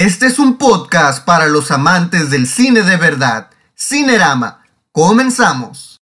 Este es un podcast para los amantes del cine de verdad. Cinerama. Comenzamos.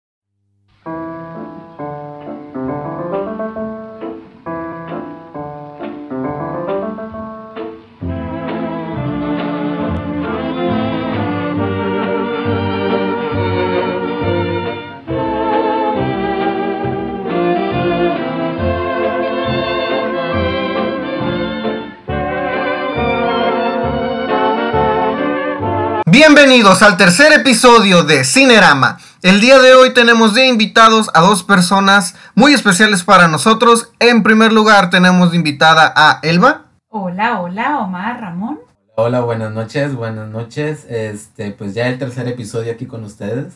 Bienvenidos al tercer episodio de Cinerama. El día de hoy tenemos de invitados a dos personas muy especiales para nosotros. En primer lugar tenemos de invitada a Elba. Hola, hola, Omar, Ramón. Hola, buenas noches, buenas noches. Este, pues ya el tercer episodio aquí con ustedes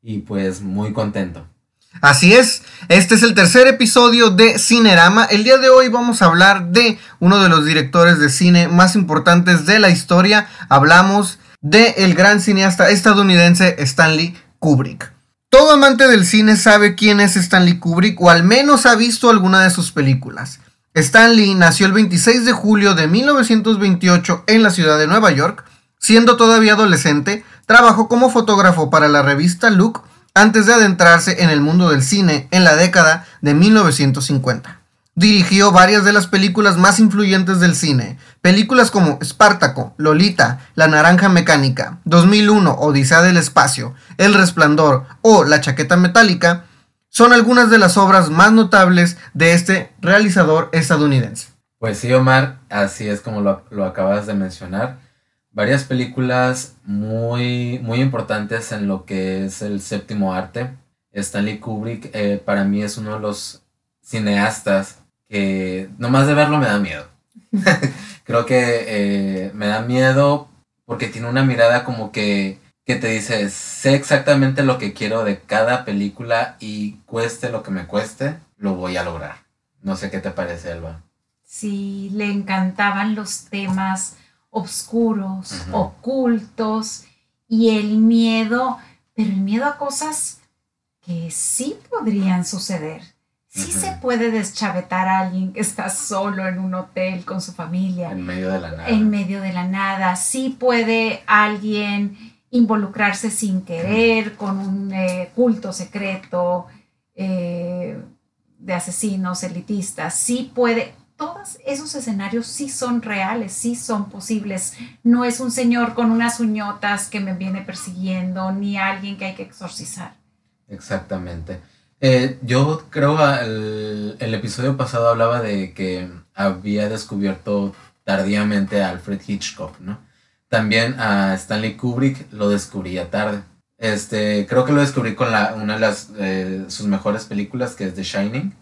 y pues muy contento. Así es, este es el tercer episodio de Cinerama. El día de hoy vamos a hablar de uno de los directores de cine más importantes de la historia. Hablamos de el gran cineasta estadounidense Stanley Kubrick. Todo amante del cine sabe quién es Stanley Kubrick o al menos ha visto alguna de sus películas. Stanley nació el 26 de julio de 1928 en la ciudad de Nueva York. Siendo todavía adolescente, trabajó como fotógrafo para la revista Look antes de adentrarse en el mundo del cine en la década de 1950. Dirigió varias de las películas más influyentes del cine, películas como Espartaco, Lolita, La Naranja Mecánica, 2001, Odisea del Espacio, El Resplandor o La Chaqueta Metálica, son algunas de las obras más notables de este realizador estadounidense. Pues sí, Omar, así es como lo, acabas de mencionar. Varias películas muy, muy importantes en lo que es el séptimo arte. Stanley Kubrick eh, para mí es uno de los cineastas que nomás de verlo me da miedo. Creo que eh, me da miedo porque tiene una mirada como que, que te dice, sé exactamente lo que quiero de cada película y cueste lo que me cueste, lo voy a lograr. No sé qué te parece, Elba. Sí, le encantaban los temas oscuros, ocultos y el miedo, pero el miedo a cosas que sí podrían suceder Sí se puede deschavetar a alguien que está solo en un hotel con su familia. En medio de la nada. En medio de la nada. Sí puede alguien involucrarse sin querer con un eh, culto secreto eh, de asesinos elitistas. Sí puede. Todos esos escenarios sí son reales, sí son posibles. No es un señor con unas uñotas que me viene persiguiendo, ni alguien que hay que exorcizar. Exactamente. Eh, yo creo el, el episodio pasado hablaba de que había descubierto tardíamente a Alfred Hitchcock, ¿no? También a Stanley Kubrick lo descubría tarde. Este, creo que lo descubrí con la, una de las, eh, sus mejores películas, que es The Shining.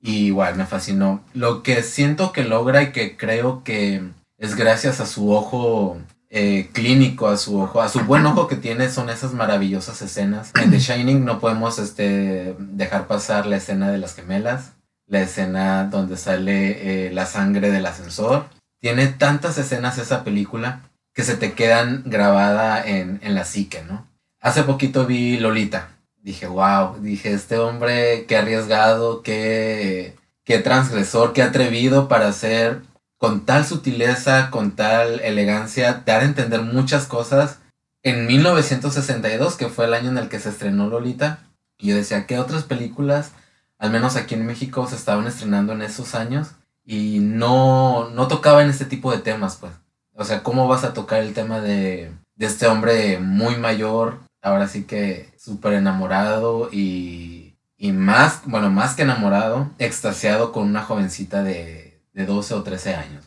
Y igual me fascinó. Lo que siento que logra y que creo que es gracias a su ojo eh, clínico a su ojo, a su buen ojo que tiene son esas maravillosas escenas. En The Shining no podemos este, dejar pasar la escena de las gemelas, la escena donde sale eh, la sangre del ascensor. Tiene tantas escenas esa película que se te quedan grabada en, en la psique, ¿no? Hace poquito vi Lolita. Dije, wow, dije, este hombre, qué arriesgado, qué, qué transgresor, qué atrevido para hacer con tal sutileza, con tal elegancia, te a entender muchas cosas. En 1962, que fue el año en el que se estrenó Lolita, y yo decía, ¿qué otras películas, al menos aquí en México, se estaban estrenando en esos años? Y no, no tocaban este tipo de temas, pues. O sea, ¿cómo vas a tocar el tema de, de este hombre muy mayor, ahora sí que súper enamorado y, y más, bueno, más que enamorado, extasiado con una jovencita de de 12 o 13 años.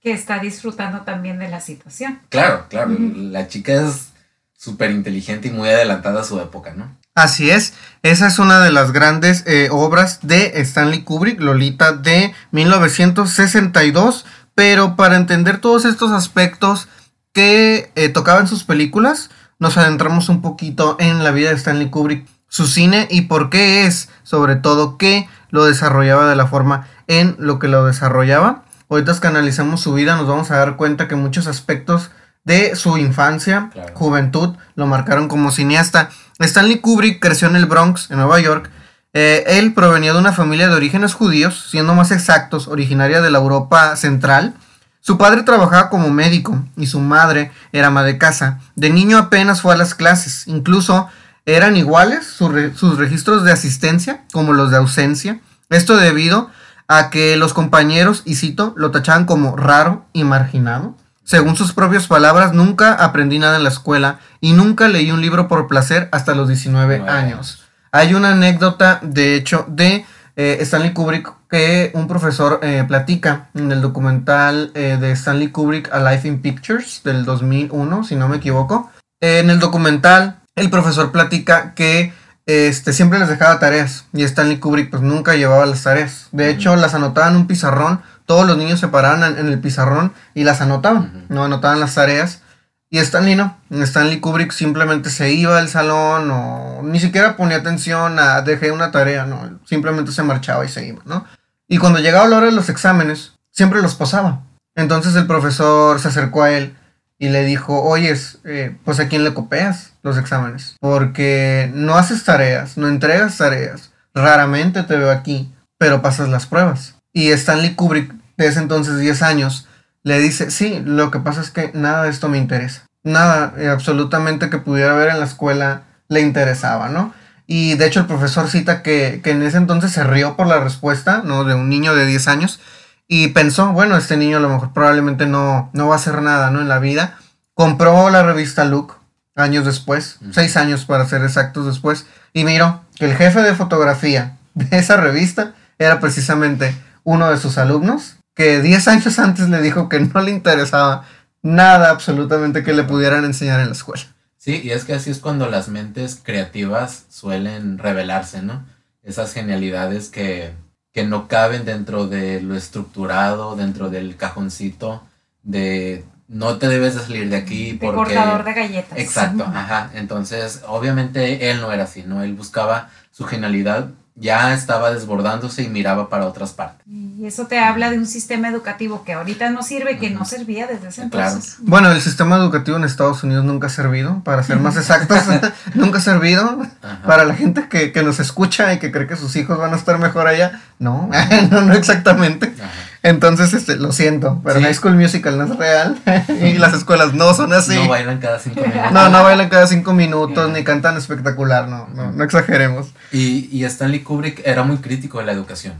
Que está disfrutando también de la situación. Claro, claro. La chica es súper inteligente y muy adelantada a su época, ¿no? Así es, esa es una de las grandes eh, obras de Stanley Kubrick, Lolita, de 1962, pero para entender todos estos aspectos que eh, tocaban sus películas, nos adentramos un poquito en la vida de Stanley Kubrick, su cine y por qué es, sobre todo, que lo desarrollaba de la forma en lo que lo desarrollaba. Ahorita que analizamos su vida nos vamos a dar cuenta que muchos aspectos de su infancia, juventud, lo marcaron como cineasta. Stanley Kubrick creció en el Bronx, en Nueva York. Eh, él provenía de una familia de orígenes judíos, siendo más exactos, originaria de la Europa central. Su padre trabajaba como médico y su madre era ama de casa. De niño apenas fue a las clases, incluso eran iguales sus registros de asistencia como los de ausencia. Esto debido a que los compañeros, y cito, lo tachaban como raro y marginado. Según sus propias palabras, nunca aprendí nada en la escuela y nunca leí un libro por placer hasta los 19 años. Hay una anécdota, de hecho, de eh, Stanley Kubrick que un profesor eh, platica en el documental eh, de Stanley Kubrick A Life in Pictures del 2001, si no me equivoco. en el documental, el profesor platica que este, siempre les dejaba tareas y Stanley Kubrick pues nunca llevaba las tareas. De hecho, las anotaba en un pizarrón, todos los niños se paraban en, el pizarrón y las anotaban, no anotaban las tareas. Y Stanley no. Stanley Kubrick simplemente se iba al salón o ni siquiera ponía atención a dejé una tarea, no. Simplemente se marchaba y se iba, ¿no? Y cuando llegaba la hora de los exámenes, siempre los posaba. Entonces el profesor se acercó a él y le dijo, oyes, eh, pues a quién le copias los exámenes. Porque no haces tareas, no entregas tareas. Raramente te veo aquí, pero pasas las pruebas. Y Stanley Kubrick, de ese entonces 10 años, le dice, sí, lo que pasa es que nada de esto me interesa. Nada, eh, absolutamente que pudiera ver en la escuela le interesaba, ¿no? Y de hecho el profesor cita que, en ese entonces se rió por la respuesta, ¿no? De un niño de 10 años y pensó, bueno, este niño a lo mejor probablemente no, no va a hacer nada, ¿no? En la vida. Compró la revista Look años después, seis años para ser exactos después, y miró que el jefe de fotografía de esa revista era precisamente uno de sus alumnos que 10 años antes le dijo que no le interesaba nada absolutamente que le pudieran enseñar en la escuela. Sí, y es que así es cuando las mentes creativas suelen revelarse, ¿no? Esas genialidades que, que no caben dentro de lo estructurado, dentro del cajoncito de no te debes de salir de aquí de cortador de galletas. Exacto, ajá. Entonces, obviamente él no era así, ¿no? Él buscaba su genialidad ya estaba desbordándose y miraba para otras partes. Y eso te habla de un sistema educativo que ahorita no sirve, que no servía desde ese entonces. Bueno, el sistema educativo en Estados Unidos nunca ha servido, para ser más exactos, nunca ha servido para la gente que, nos escucha y que cree que sus hijos van a estar mejor allá. No, no, no exactamente. Entonces, este, lo siento, pero High School Musical no es real y las escuelas no son así. No bailan cada cinco minutos. No, no bailan cada cinco minutos, ni cantan espectacular, no, no, no exageremos. Y, y Stanley Kubrick era muy crítico de la educación.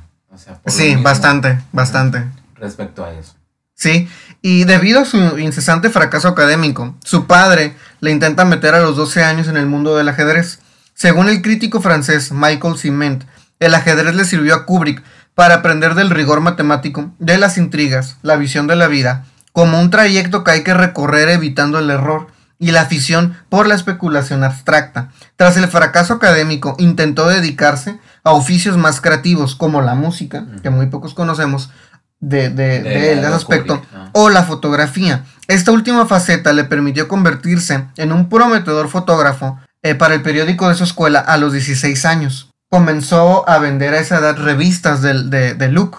sí, bastante, bastante. Respecto a eso. Sí, y debido a su incesante fracaso académico, su padre le intenta meter a los 12 años en el mundo del ajedrez. Según el crítico francés Michael Ciment, el ajedrez le sirvió a Kubrick para aprender del rigor matemático, de las intrigas, la visión de la vida, como un trayecto que hay que recorrer evitando el error y la afición por la especulación abstracta. Tras el fracaso académico, intentó dedicarse a oficios más creativos como la música, que muy pocos conocemos de, de, de, ese aspecto, o la fotografía. Esta última faceta le permitió convertirse en un prometedor fotógrafo eh, para el periódico de su escuela a los 16 años comenzó a vender a esa edad revistas de, de, de Luke,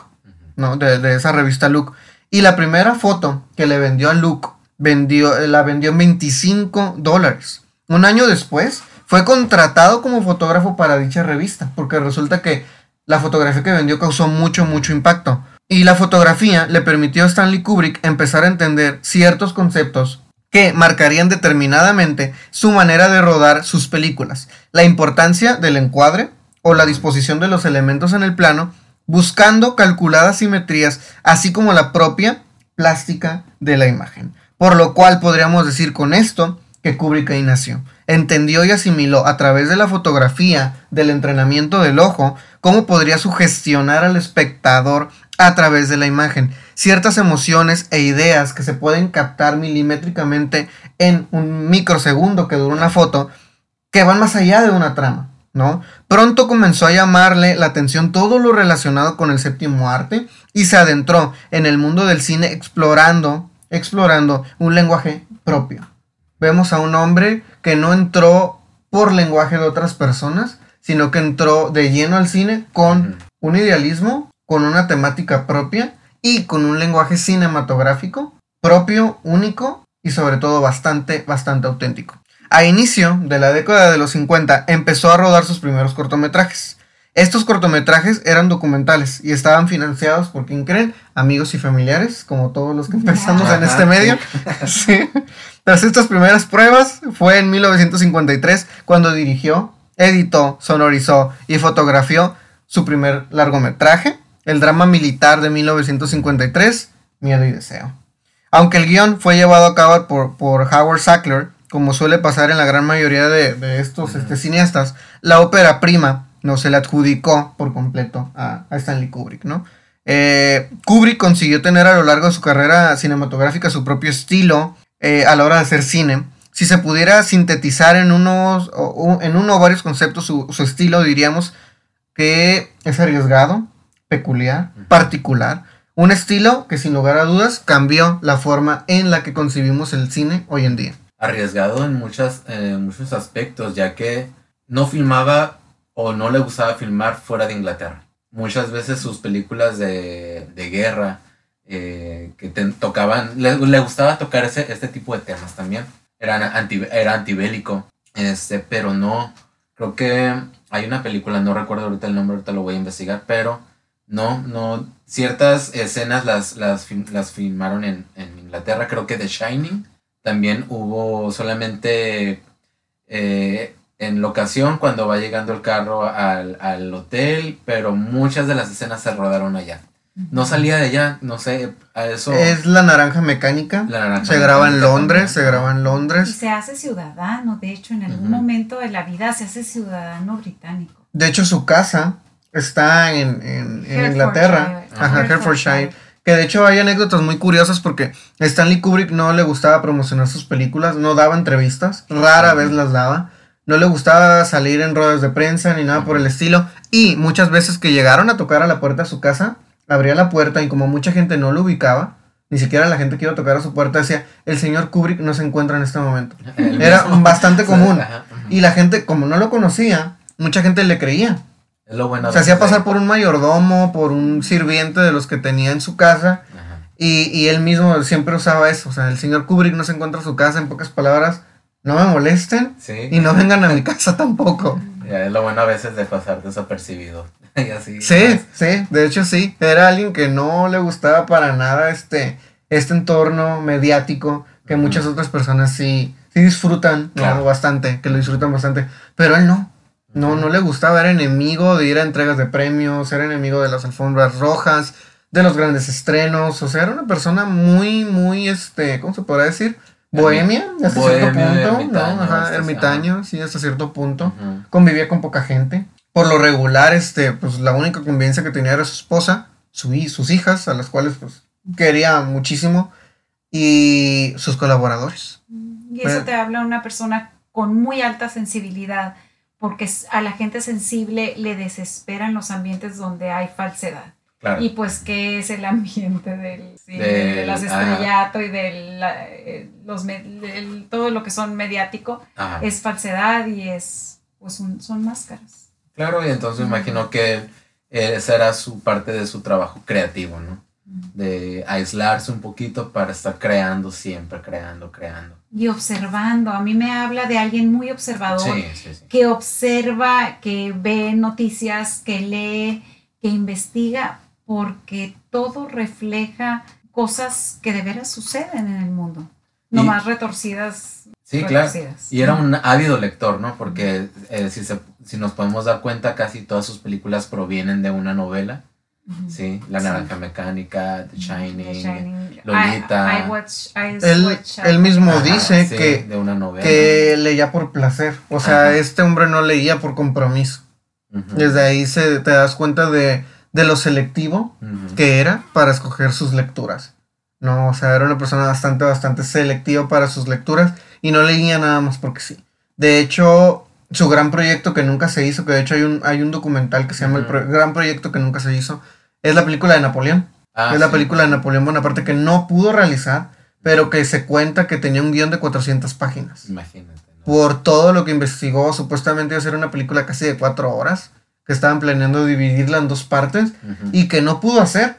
¿no? De, esa revista Luke. Y la primera foto que le vendió a Luke, vendió, la vendió en 25 dólares. Un año después, fue contratado como fotógrafo para dicha revista, porque resulta que la fotografía que vendió causó mucho, mucho impacto. Y la fotografía le permitió a Stanley Kubrick empezar a entender ciertos conceptos que marcarían determinadamente su manera de rodar sus películas. La importancia del encuadre, o la disposición de los elementos en el plano, buscando calculadas simetrías, así como la propia plástica de la imagen. Por lo cual podríamos decir con esto que Kubrick ahí nació. Entendió y asimiló a través de la fotografía, del entrenamiento del ojo, cómo podría sugestionar al espectador a través de la imagen. Ciertas emociones e ideas que se pueden captar milimétricamente en un microsegundo que dura una foto, que van más allá de una trama. ¿No? Pronto comenzó a llamarle la atención todo lo relacionado con el séptimo arte y se adentró en el mundo del cine explorando, explorando un lenguaje propio. Vemos a un hombre que no entró por lenguaje de otras personas, sino que entró de lleno al cine con un idealismo, con una temática propia y con un lenguaje cinematográfico propio, único y sobre todo bastante, bastante auténtico. A inicio de la década de los 50 empezó a rodar sus primeros cortometrajes. Estos cortometrajes eran documentales y estaban financiados por quien creen, amigos y familiares, como todos los que empezamos en este medio. Sí. Tras estas primeras pruebas, fue en 1953 cuando dirigió, editó, sonorizó y fotografió su primer largometraje, el drama militar de 1953, Miedo y Deseo. Aunque el guion fue llevado a cabo por, por Howard Sackler, como suele pasar en la gran mayoría de, estos este, cineastas, la ópera prima no se le adjudicó por completo a, Stanley Kubrick, ¿no? Eh, Kubrick consiguió tener a lo largo de su carrera cinematográfica su propio estilo eh, a la hora de hacer cine. Si se pudiera sintetizar en, unos, en uno o varios conceptos su, su estilo, diríamos que es arriesgado, peculiar, particular. Un estilo que sin lugar a dudas cambió la forma en la que concibimos el cine hoy en día. Arriesgado en muchas, eh, muchos aspectos, ya que no filmaba o no le gustaba filmar fuera de Inglaterra. Muchas veces sus películas de, de guerra eh, que tocaban, le, le, gustaba tocar ese, este tipo de temas también. Era, anti, era antibélico, este, pero no, creo que hay una película, no recuerdo ahorita el nombre, ahorita lo voy a investigar, pero no, no, ciertas escenas las, las, las filmaron en, en Inglaterra, creo que The Shining, también hubo solamente eh, en locación cuando va llegando el carro al, hotel, pero muchas de las escenas se rodaron allá. No salía de allá, no sé, a eso. Es la naranja mecánica. se graba en Londres, se graba en Londres. Y se hace ciudadano, de hecho, en algún momento de la vida se hace ciudadano británico. De hecho, su casa está en, en, Inglaterra, Ajá, Herefordshire. Que de hecho hay anécdotas muy curiosas porque Stanley Kubrick no le gustaba promocionar sus películas, no daba entrevistas, rara vez las daba no le gustaba salir en ruedas de prensa ni nada por el estilo. Y muchas veces que llegaron a tocar a la puerta de su casa, abría la puerta y como mucha gente no lo ubicaba, ni siquiera la gente que iba a tocar a su puerta decía, el señor Kubrick no se encuentra en este momento. Era bastante común. Y la gente, como no lo conocía, mucha gente le creía. Se hacía pasar por un mayordomo, por un sirviente de los que tenía en su casa. Y, y él mismo siempre usaba eso. O sea, el señor Kubrick no se encuentra en su casa, en pocas palabras no me molesten y no vengan a mi casa tampoco. es lo bueno a veces de pasar desapercibido. y así, sí, sí, de hecho sí. Era alguien que no le gustaba para nada este, este entorno mediático que muchas otras personas sí, sí disfrutan bastante, que lo disfrutan bastante, pero él no. No, no le gustaba, era enemigo de ir a entregas de premios, era enemigo de las alfombras rojas, de los grandes estrenos, o sea, era una persona muy, muy, este, ¿cómo se podrá decir? Bohemia, hasta cierto punto, ¿no? Ajá, ermitaño, sí, hasta cierto punto. Convivía con poca gente. Por lo regular, este, pues la única convivencia que tenía era su esposa, su, sus hijas, a las cuales pues quería muchísimo, y sus colaboradores. Y eso te habla de una persona con muy alta sensibilidad, porque a la gente sensible le desesperan los ambientes donde hay falsedad. Y pues, ¿qué es el ambiente del, de las estrellato y del eh, los, todo lo que son mediático? Es falsedad y es, pues, son máscaras. Claro, y entonces imagino que esa era su parte de su trabajo creativo, ¿no? De aislarse un poquito para estar creando siempre, creando, creando. Y observando. A mí me habla de alguien muy observador que observa, que ve noticias, que lee, que investiga porque todo refleja cosas que de veras suceden en el mundo, no más retorcidas. Sí, claro. Y era un ávido lector, ¿no? Porque eh, si, si nos podemos dar cuenta, casi todas sus películas provienen de una novela. Sí, La Naranja Mecánica, The Shining, Lolita. él, mismo dice que, que leía por placer. O sea, este hombre no leía por compromiso. Desde ahí se, te das cuenta de de lo selectivo que era para escoger sus lecturas. No, o sea, era una persona bastante, bastante selectiva para sus lecturas y no leía nada más porque sí. De hecho, su gran proyecto que nunca se hizo, que de hecho hay un, hay un documental que se llama El Gran Proyecto que nunca se hizo, es la película de Napoleón. Ah, es la película de Napoleón Bonaparte que no pudo realizar, pero que se cuenta que tenía un guion de 400 páginas. Imagínate. Por todo lo que investigó, supuestamente iba a ser una película casi de cuatro horas que estaban planeando dividirla en dos partes y que no pudo hacer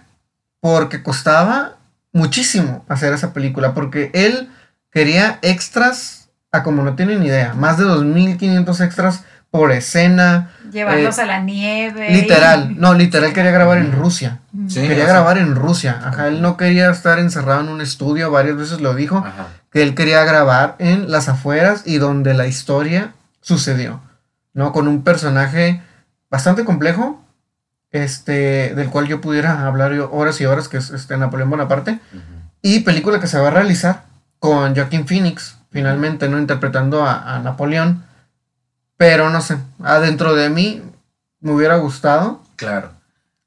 porque costaba muchísimo hacer esa película, porque él quería extras a como no tienen idea. Más de 2.500 extras por escena. Llevarlos a la nieve. Literal, no, literal quería grabar en Rusia. Sí, quería o sea, grabar en Rusia. Ajá, él no quería estar encerrado en un estudio, varias veces lo dijo, Ajá. que él quería grabar en las afueras y donde la historia sucedió, ¿no? Con un personaje bastante complejo, este, del cual yo pudiera hablar horas y horas, que es este, Napoleón Bonaparte, Ujú. y película que se va a realizar con Joaquin Phoenix, finalmente, ¿no? Interpretando a, a Napoleón, pero no sé, adentro de mí me hubiera gustado Claro.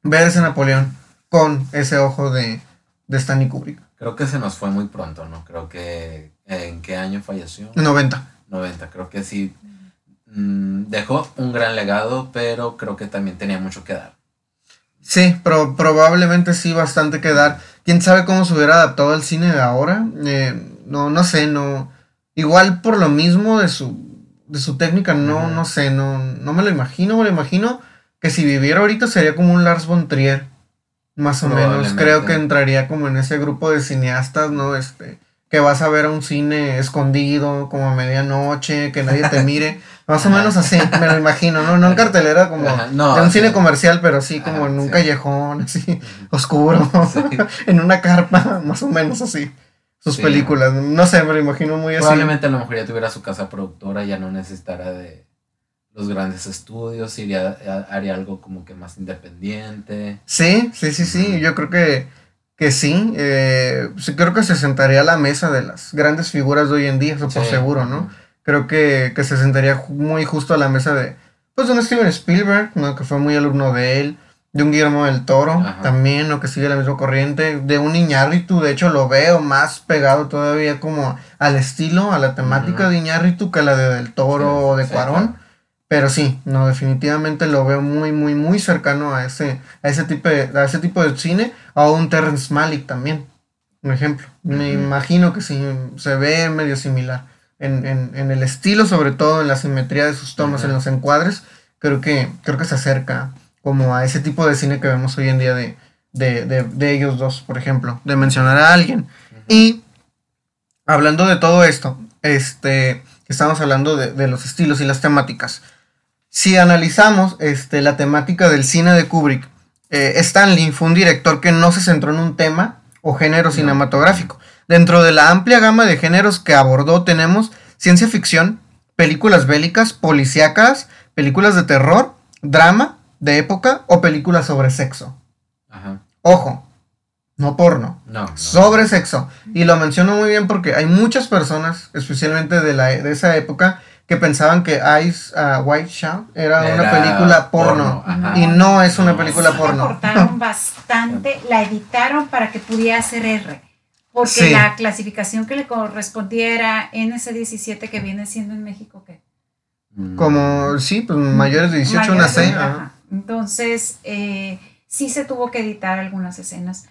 ver ese Napoleón con ese ojo de, de Stanley Kubrick. Creo que se nos fue muy pronto, ¿no? Creo que. ¿En qué año falleció? 90. 90. Creo que sí. mm, dejó un gran legado, pero creo que también tenía mucho que dar. Sí, pero probablemente sí bastante que dar. Quién sabe cómo se hubiera adaptado al cine de ahora. Eh, no, no sé, no. Igual por lo mismo de su, de su técnica, no, no sé, no, no me lo imagino, me lo imagino que si viviera ahorita sería como un Lars von Trier, más o menos. Creo que entraría como en ese grupo de cineastas, ¿no? Este, que vas a ver a un cine escondido, como a medianoche, que nadie te mire. Más o menos así, me lo imagino, ¿no? No en cartelera como no, de un sí. cine comercial, pero sí como Ajá, en un sí. callejón, así, oscuro, Sí. en una carpa, más o menos así. Sus Sí. películas, no sé, me lo imagino muy así. Probablemente a lo mejor ya tuviera su casa productora, ya no necesitara de los grandes estudios, iría, haría algo como que más independiente. Sí, sí, sí, sí, yo creo que, que sí, eh, sí, creo que se sentaría a la mesa de las grandes figuras de hoy en día, eso por Sí. seguro, ¿no? Creo que, que se sentaría muy justo a la mesa de, pues, de un Steven Spielberg, ¿no? Que fue muy alumno de él, de un Guillermo del Toro, Ajá. también, ¿no? Que sigue la misma corriente, de un Iñárritu, de hecho lo veo más pegado todavía como al estilo, a la temática de Iñárritu que a la de Del Toro Sí, o de sí, Cuarón. claro. Pero sí, no, definitivamente lo veo muy, muy, muy cercano a ese, a ese tipo de, a ese tipo de cine, o a un Terrence Malick también, un ejemplo. Me imagino que sí, se ve medio similar. En, en, en el estilo, sobre todo en la simetría de sus tomas, en los encuadres, creo que, creo que se acerca como a ese tipo de cine que vemos hoy en día de, de, de, de ellos dos, por ejemplo, de mencionar a alguien. Y hablando de todo esto, este, estamos hablando de, de los estilos y las temáticas. Si analizamos este, la temática del cine de Kubrick, eh, Stanley fue un director que no se centró en un tema o género cinematográfico. Dentro de la amplia gama de géneros que abordó tenemos ciencia ficción, películas bélicas, policíacas, películas de terror, drama de época o películas sobre sexo. Ajá. Ojo, no porno No. no. sobre sexo. Y lo menciono muy bien porque hay muchas personas, especialmente de, la, de esa época, que pensaban que Ice uh, White Shout era, una Era película porno. ajá. Y no es una No. película Sí porno. la cortaron bastante, la editaron para que pudiera ser R. Porque Sí. la clasificación que le correspondía era NC17, que viene siendo en México, ¿qué? Como, sí, pues mayores de 18, una Mayores de- C. ajá. ajá. Entonces, eh, sí se tuvo que editar algunas escenas,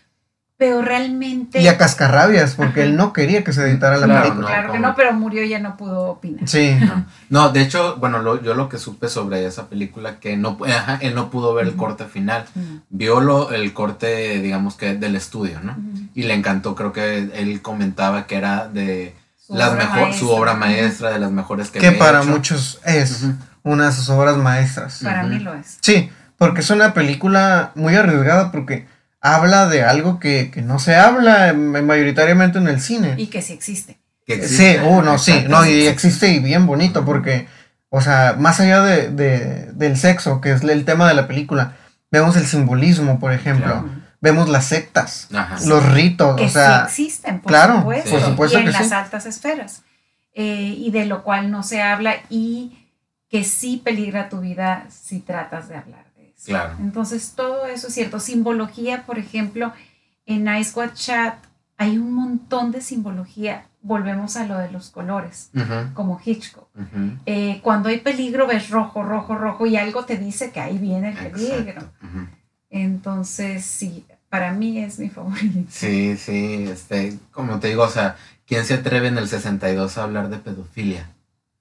pero realmente... Y a cascarrabias, porque él no quería que se editara la Claro, película. Claro que no, pero murió y ya no pudo opinar. Sí. No, de hecho, bueno, lo- yo lo que supe sobre esa película, que no, ajá, él no pudo ver el corte final. Vio lo- el corte, digamos que del estudio, ¿no? Y le encantó, creo que él comentaba que era de Su las obra mejor, su maestra. obra maestra, de las mejores que, Que para hecho. muchos es una de sus obras maestras. Para mí lo es. Sí, porque es una película muy arriesgada porque habla de algo que, que no se habla mayoritariamente en el cine. Y que sí existe. Que Sí, uh, no, sí, no, y existe y bien bonito porque, o sea, más allá de, de- del sexo, que es el tema de la película, vemos el simbolismo, por ejemplo, Claro. Vemos las sectas, Ajá. los ritos, que o sea, sí existen, por claro, supuesto, por supuesto y en que las sí. altas esferas, eh, y de lo cual no se habla y que sí peligra tu vida si tratas de hablar de eso. Claro. Entonces, todo eso es cierto. Simbología, por ejemplo, en Ice Watch Chat hay un montón de simbología. Volvemos a lo de los colores, como Hitchcock. Eh, cuando hay peligro, ves rojo, rojo, rojo, y algo te dice que ahí viene el peligro. Entonces, sí, para mí es mi favorito. Sí, sí, este, como te digo, o sea, ¿quién se atreve en el 62 a hablar de pedofilia?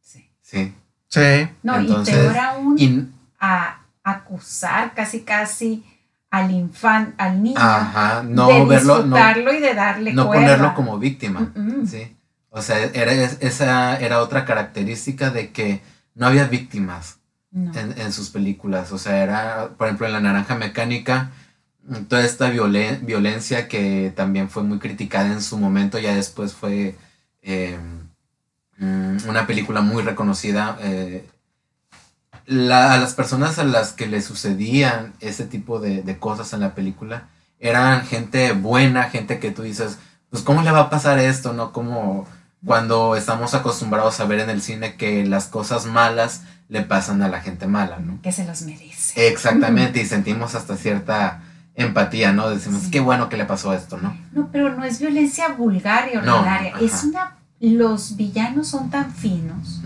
Sí. Sí. sí, No, Entonces, y peor aún, Y, a acusar casi casi al infante, al niño, ajá, no de verlo, no, y de darle no cuerda. ponerlo como víctima. Mm, mm. Sí. O O sea, era, esa era otra característica de que no había víctimas en, sus películas. O sea, era, por ejemplo, en La Naranja Mecánica, toda esta violencia que también fue muy criticada en su momento, ya después fue em, mm, una película muy reconocida. Eh, a las personas a las que le sucedían ese tipo de, de, cosas en la película eran gente buena, gente que tú dices, pues cómo le va a pasar esto, ¿no? Como cuando estamos acostumbrados a ver en el cine que las cosas malas le pasan a la gente mala, ¿no? Que se las merece. Exactamente, y sentimos hasta cierta empatía, ¿no? Decimos, qué bueno que le pasó esto, ¿no? No, pero no es violencia vulgar y ordinaria, es una... Los villanos son tan finos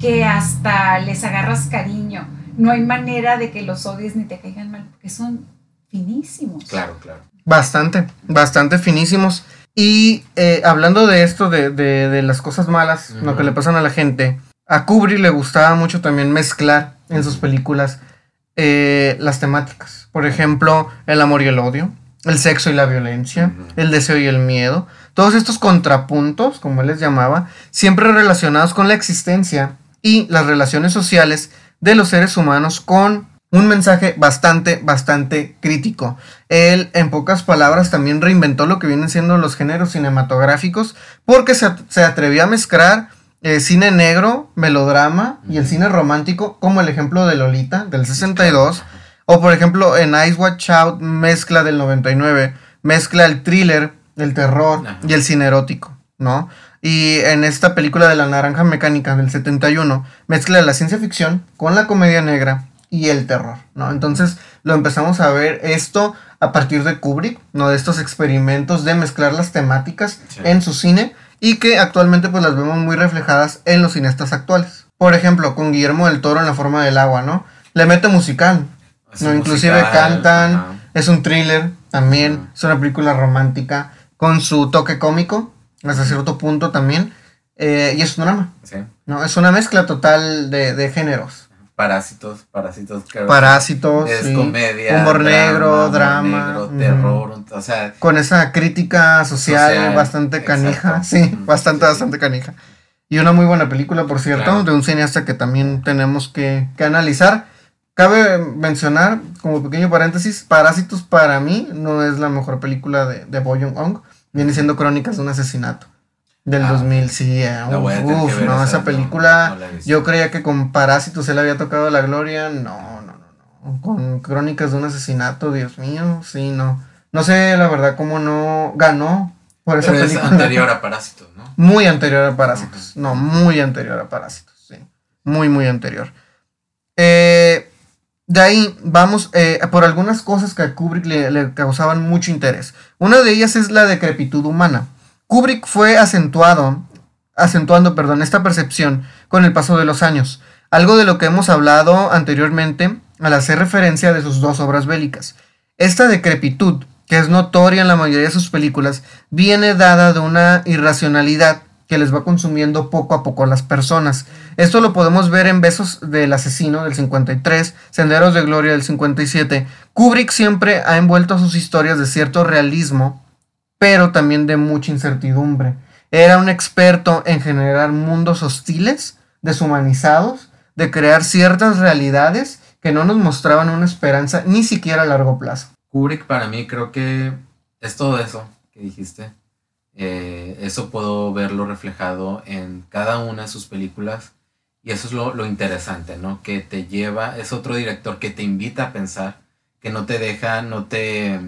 que hasta les agarras cariño. No hay manera de que los odies ni te caigan mal, porque son finísimos. Claro, claro. Bastante, bastante finísimos. Y eh, hablando de esto, de, las cosas malas, lo que le pasan a la gente, a Kubrick le gustaba mucho también mezclar en sus películas eh, las temáticas. Por ejemplo, el amor y el odio, el sexo y la violencia, el deseo y el miedo. Todos estos contrapuntos, como él les llamaba, siempre relacionados con la existencia y las relaciones sociales de los seres humanos con un mensaje bastante, bastante crítico. Él, en pocas palabras, también reinventó lo que vienen siendo los géneros cinematográficos porque se, se atrevió a mezclar eh, cine negro, melodrama y el cine romántico, como el ejemplo de Lolita del 62, o por ejemplo en Ice Watch Out, mezcla del 99, mezcla el thriller, el terror y el cine erótico, ¿no? Y en esta película de la naranja mecánica del 71, mezcla la ciencia ficción con la comedia negra y el terror, ¿no? Entonces lo empezamos a ver esto a partir de Kubrick, ¿no? De estos experimentos de mezclar las temáticas en su cine y que actualmente pues las vemos muy reflejadas en los cineastas actuales. Por ejemplo, con Guillermo del Toro en La forma del agua, ¿no? Le mete musical, ¿no? Inclusive cantan, es un thriller también, es una película romántica con su toque cómico, hasta cierto punto también, eh, y es un drama, sí. ¿no? Es una mezcla total de, de géneros. Parásitos, Parásitos, Parásitos, es comedia, humor negro, drama, terror, o sea, con esa crítica social, bastante canija, sí, bastante, bastante canija. Y una muy buena película, por cierto, de un cineasta que también tenemos que, que, analizar. Cabe mencionar, como pequeño paréntesis, Parásitos para mí no es la mejor película de, de Bo Ong, viene siendo Crónicas de un asesinato. Del 2000, ah, sí, eh, uf, no, esa película, yo creía que con Parásitos él había tocado la gloria, no, no, no, no, con Crónicas de un asesinato, Dios mío, sí, no, no sé la verdad cómo no ganó por esa película. Es anterior a Parásitos, ¿no? Muy anterior a Parásitos, no, muy anterior a Parásitos, sí, muy, muy anterior. Eh, de ahí vamos eh, por algunas cosas que a Kubrick le, le causaban mucho interés. Una de ellas es la decrepitud humana. Kubrick fue acentuado, acentuando perdón, esta percepción con el paso de los años, algo de lo que hemos hablado anteriormente al hacer referencia de sus dos obras bélicas. Esta decrepitud, que es notoria en la mayoría de sus películas, viene dada de una irracionalidad que les va consumiendo poco a poco a las personas. Esto lo podemos ver en Besos del Asesino del 53, Senderos de Gloria del 57. Kubrick siempre ha envuelto sus historias de cierto realismo pero también de mucha incertidumbre. Era un experto en generar mundos hostiles, deshumanizados, de crear ciertas realidades que no nos mostraban una esperanza ni siquiera a largo plazo. Kubrick para mí creo que es todo eso que dijiste. Eh, eso puedo verlo reflejado en cada una de sus películas y eso es lo, lo, interesante, ¿no? Que te lleva, es otro director que te invita a pensar, que no te deja, no te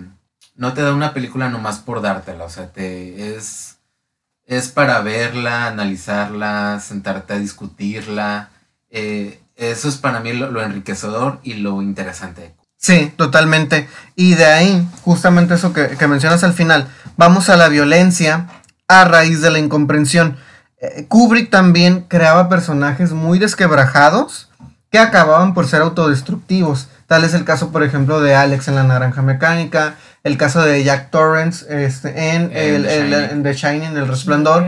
no te da una película nomás por dártela, o sea, te es es para verla, analizarla, sentarte a discutirla. Eh, eso es para mí lo, enriquecedor y lo interesante. Sí, totalmente. Y de ahí, justamente eso que, mencionas al final, vamos a la violencia a raíz de la incomprensión. Eh, Kubrick también creaba personajes muy desquebrajados que acababan por ser autodestructivos. Tal es el caso, por ejemplo, de Alex en La Naranja Mecánica, el caso de Jack Torrance este, en, el, The el- Shining. en The Shining, El Resplandor.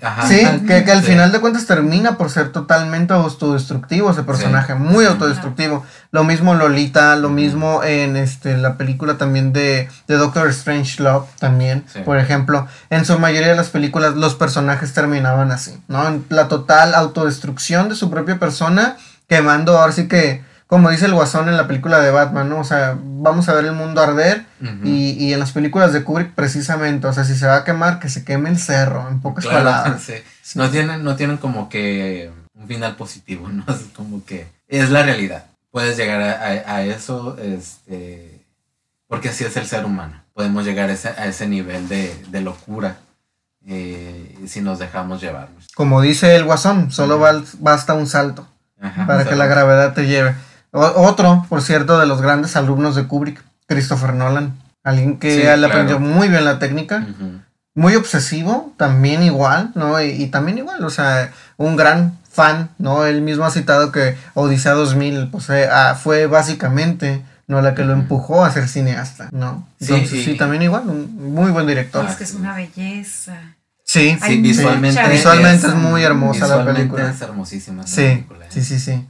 Ajá. Sí, que, que al Sí. final de cuentas termina por ser totalmente autodestructivo ese personaje, muy autodestructivo. Lo mismo Lolita, lo mismo en este la película también de, de Doctor Strange Love también, Sí. por ejemplo. En su mayoría de las películas los personajes terminaban así, ¿no? En la total autodestrucción de su propia persona, quemando ahora sí que, como dice el guasón en la película de Batman, ¿no? O sea, vamos a ver el mundo arder y, y en las películas de Kubrick precisamente, o sea, si se va a quemar, que se queme el cerro, en pocas Claro, palabras. sí. No tienen, no tienen como que un final positivo, ¿no? Es como que es la realidad. Puedes llegar a, a- a eso, este, porque así es el ser humano. Podemos llegar a ese, a ese nivel de, de locura eh, si nos dejamos llevar. Como dice el guasón, solo bal- basta un salto Ajá, para que la gravedad te lleve. Otro, por cierto, de los grandes alumnos de Kubrick, Christopher Nolan. Alguien que Sí, le claro. aprendió muy bien la técnica, ujú. muy obsesivo, también igual, ¿no? Y, y también igual, o sea, un gran fan, ¿no? Él mismo ha citado que Odisea 2000 pues, eh, ah, fue básicamente, ¿no? La que lo empujó a ser cineasta, ¿no? Sí, Entonces, y- sí, también igual, un muy buen director. Es que es una belleza. Sí, Sí, visualmente, Visualmente es muy hermosa la película. es hermosísima sí, película, ¿eh? sí, sí, sí.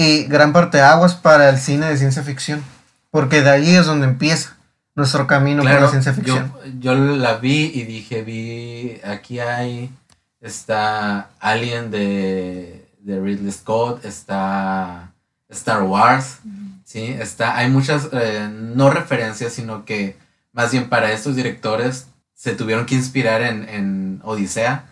Y gran parte de aguas para el cine de ciencia ficción. Porque de ahí es donde empieza nuestro camino por la ciencia ficción. Yo, yo la vi y dije, vi, aquí hay, está Alien de, de Ridley Scott, está Star Wars, ¿sí? Está, hay muchas, eh, no referencias, sino que más bien para estos directores se tuvieron que inspirar en, en Odisea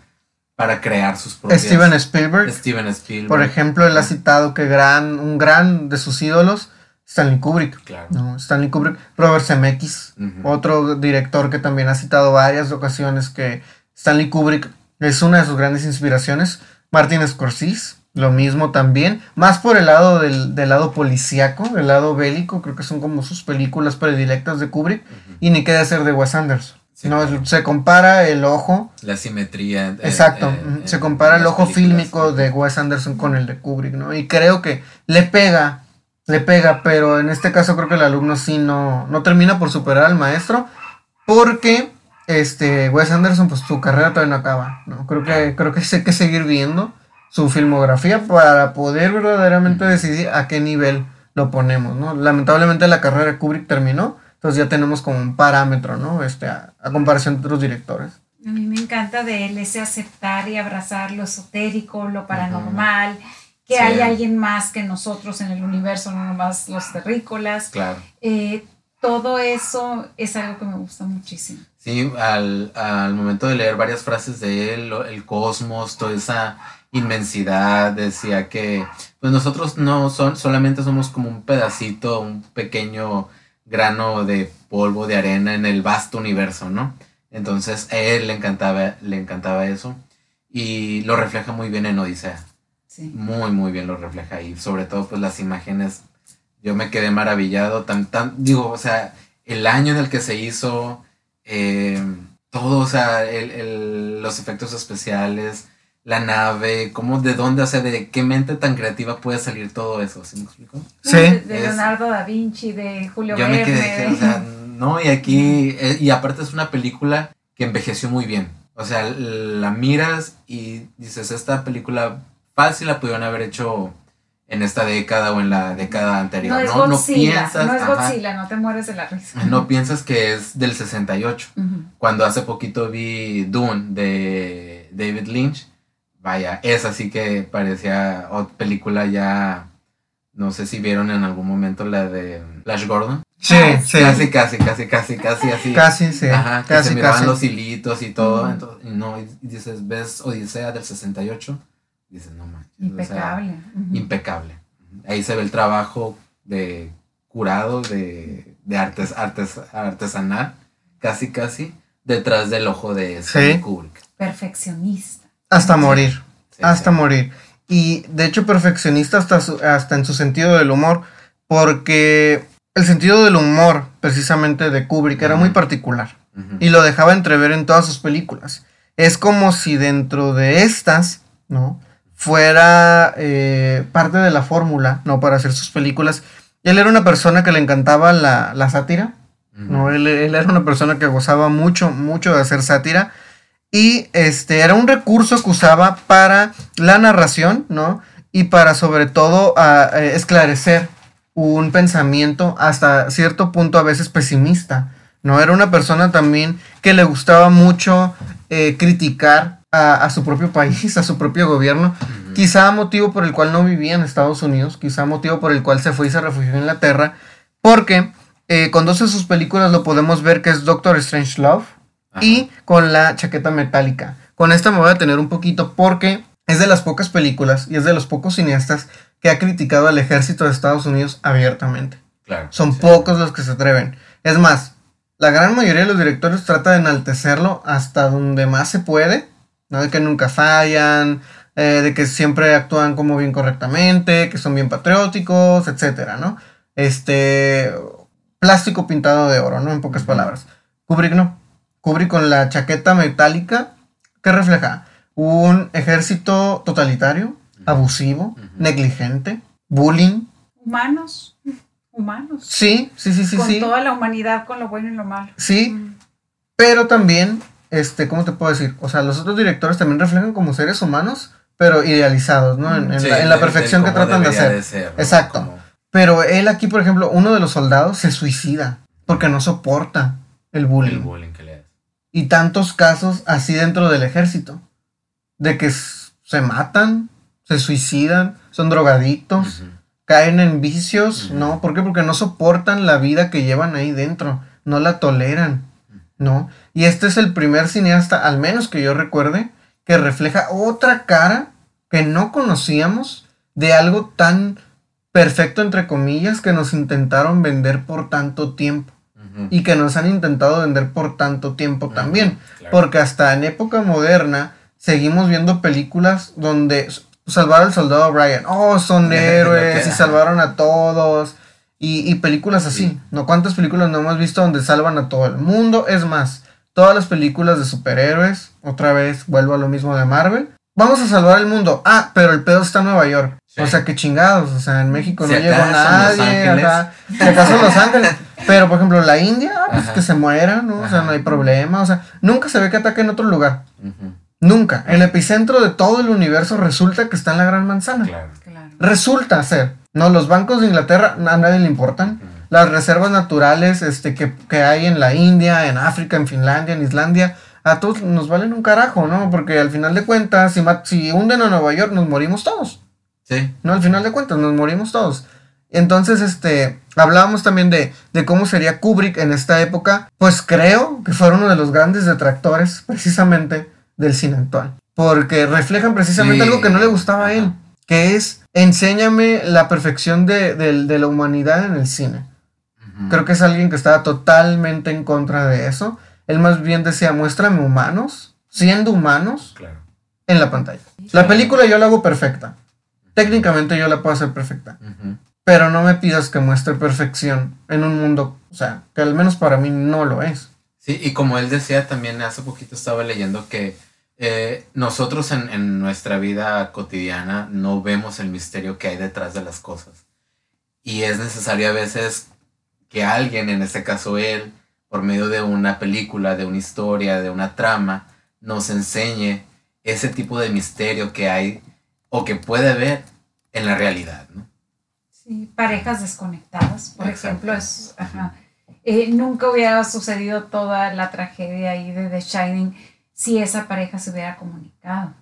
para crear sus propias... Steven Spielberg, Steven Spielberg. por ejemplo, él ha citado que gran, un gran de sus ídolos, Stanley Kubrick. Claro. ¿no? Stanley Kubrick, Robert Zemeckis, otro director que también ha citado varias ocasiones que Stanley Kubrick es una de sus grandes inspiraciones. Martin Scorsese, lo mismo también, más por el lado del, del lado policíaco, el lado bélico, creo que son como sus películas predilectas de Kubrick, y ni qué decir de Wes Anderson. Sí, ¿no? Se compara el ojo, La simetría. en- exacto, ujú, en- se compara el ojo fílmico de Wes Anderson con el de Kubrick, ¿no? Y creo que le pega, le pega, pero en este caso creo que el alumno sí no, no termina por superar al maestro, porque este Wes Anderson, pues su carrera todavía no acaba, ¿no? Creo que, creo que hay que seguir viendo su filmografía para poder verdaderamente Ujú. decidir a qué nivel lo ponemos, ¿no? Lamentablemente la carrera de Kubrick terminó, entonces ya tenemos como un parámetro, ¿no? Este, a, a comparación de otros directores. A mí me encanta de él ese aceptar y abrazar lo esotérico, lo paranormal, que Sí. hay alguien más que nosotros en el universo, no nomás los terrícolas. Claro. Eh, todo eso es algo que me gusta muchísimo. Sí, al, al momento de leer varias frases de él, lo- el cosmos, toda esa inmensidad, decía que pues nosotros no son, solamente somos como un pedacito, un pequeño grano de polvo de arena en el vasto universo, ¿no? Entonces a él le encantaba, le encantaba eso y lo refleja muy bien en Odisea. Sí. Muy, muy bien lo refleja ahí. Sobre todo, pues las imágenes. Yo me quedé maravillado. Tan, tan, digo, o sea, el año en el que se hizo. eh, todo, o sea, el- el- los efectos especiales, la nave, cómo, de dónde, o sea, de qué mente tan creativa puede salir todo eso, ¿sí me explico? Sí. De, de Es- Leonardo da Vinci, de Julio Yo me Verne. quedé, dije, o sea, no, y aquí, eh, y aparte es una película que envejeció muy bien. O sea, la miras y dices, esta película fácil la pudieron haber hecho en esta década o en la década anterior. no es no, no Godzilla, piensas, no es ajá, Godzilla, no te mueres de la risa. no piensas que es del 68. Ujú. Cuando hace poquito vi Dune de David Lynch, vaya, esa sí que parecía otra película ya, no sé si vieron en algún momento la de Flash Gordon. Sí, Ah, sí. Casi, casi, casi, casi, casi así. Casi, sí. Ajá, que casi, se miraban casi. los hilitos y todo. Entonces, y no, y dices, ves Odisea del 68, dices, no manches. o sea, Impecable. Impecable. Ahí se ve el trabajo de curado, de, de artes, artes, artesanal, casi, casi, detrás del ojo de Stanley Sí. Kubrick. Perfeccionista. Hasta morir. Sí, hasta sí. morir. Y de hecho perfeccionista hasta, su- hasta en su sentido del humor, porque el sentido del humor precisamente de Kubrick era muy particular y lo dejaba entrever en todas sus películas. Es como si dentro de estas, ¿no? Fuera eh, parte de la fórmula, ¿no? Para hacer sus películas. Él era una persona que le encantaba la, la sátira, ¿no? Él, él, era una persona que gozaba mucho, mucho de hacer sátira. Y este era un recurso que usaba para la narración, ¿no? Y para sobre todo a, esclarecer un pensamiento hasta cierto punto a veces pesimista, ¿no? Era una persona también que le gustaba mucho eh, criticar a, su propio país, a su propio gobierno, quizá motivo por el cual no vivía en Estados Unidos, quizá motivo por el cual se fue y se refugió en Inglaterra, porque eh, con dos de sus películas lo podemos ver que es Doctor Strange Love y con la chaqueta metálica. Con esta me voy a tener un poquito porque es de las pocas películas y es de los pocos cineastas que ha criticado al ejército de Estados Unidos abiertamente. Son pocos los que se atreven. Es más, la gran mayoría de los directores trata de enaltecerlo hasta donde más se puede, ¿no? De que nunca fallan, eh, de que siempre actúan como bien correctamente, que son bien patrióticos, etcétera, ¿no? Este, plástico pintado de oro, ¿no? En pocas palabras. Kubrick no. Kubrick con la chaqueta metálica, ¿qué refleja? Un ejército totalitario, abusivo, negligente, bullying. Humanos humanos. Sí, sí, sí, sí. Con toda la humanidad, con lo bueno y lo malo. Sí, pero también, este, ¿cómo te puedo decir? O sea, los otros directores también reflejan como seres humanos, pero idealizados, ¿no? En, la, perfección que tratan de hacer. Exacto. Pero él aquí, por ejemplo, uno de los soldados se suicida porque no soporta el bullying. El bullying que Y tantos casos así dentro del ejército. De que se matan, se suicidan, son drogadictos caen en vicios, ¿no? ¿Por qué? Porque no soportan la vida que llevan ahí dentro, no la toleran, ¿no? Y este es el primer cineasta, al menos que yo recuerde, que refleja otra cara que no conocíamos de algo tan perfecto, entre comillas, que nos intentaron vender por tanto tiempo. Y que nos han intentado vender por tanto tiempo también. Porque hasta en época moderna seguimos viendo películas donde salvar al soldado Ryan. Oh, son héroes y salvaron a todos. Y, películas así, ¿no? ¿Cuántas películas no hemos visto donde salvan a todo el mundo? Es más, todas las películas de superhéroes, otra vez vuelvo a lo mismo de Marvel. Vamos a salvar el mundo. Ah, pero el pedo está en Nueva York. O sea, qué chingados. O sea, en México no llegó nadie. Acá. Si acaso Los Ángeles. Pero, por ejemplo, la India, pues que se muera, ¿no? O sea, no hay problema. O sea, nunca se ve que ataque en otro lugar. Nunca. El epicentro de todo el universo resulta que está en la Gran Manzana. Claro. Resulta ser. No, los bancos de Inglaterra a nadie le importan. Las reservas naturales este, que, hay en la India, en África, en Finlandia, en Islandia, a todos nos valen un carajo, ¿no? Porque al final de cuentas, si, si hunden a Nueva York, nos morimos todos. Sí. No, al final de cuentas, nos morimos todos. Entonces, este, hablábamos también de, de, cómo sería Kubrick en esta época. Pues creo que fue uno de los grandes detractores, precisamente, del cine actual. Porque reflejan precisamente algo que no le gustaba a él, que es enséñame la perfección de, la humanidad en el cine. Creo que es alguien que estaba totalmente en contra de eso. Él más bien decía, muéstrame humanos, siendo humanos, en la pantalla. La película yo la hago perfecta. Técnicamente yo la puedo hacer perfecta. Pero no me pidas que muestre perfección en un mundo, o sea, que al menos para mí no lo es. Sí, y como él decía también, hace poquito estaba leyendo que eh, nosotros en, nuestra vida cotidiana no vemos el misterio que hay detrás de las cosas. Y es necesario a veces que alguien, en este caso él, por medio de una película, de una historia, de una trama, nos enseñe ese tipo de misterio que hay o que puede haber en la realidad, ¿no? Sí, parejas desconectadas, por ejemplo, es, eh, nunca hubiera sucedido toda la tragedia ahí de The Shining si esa pareja se hubiera comunicado.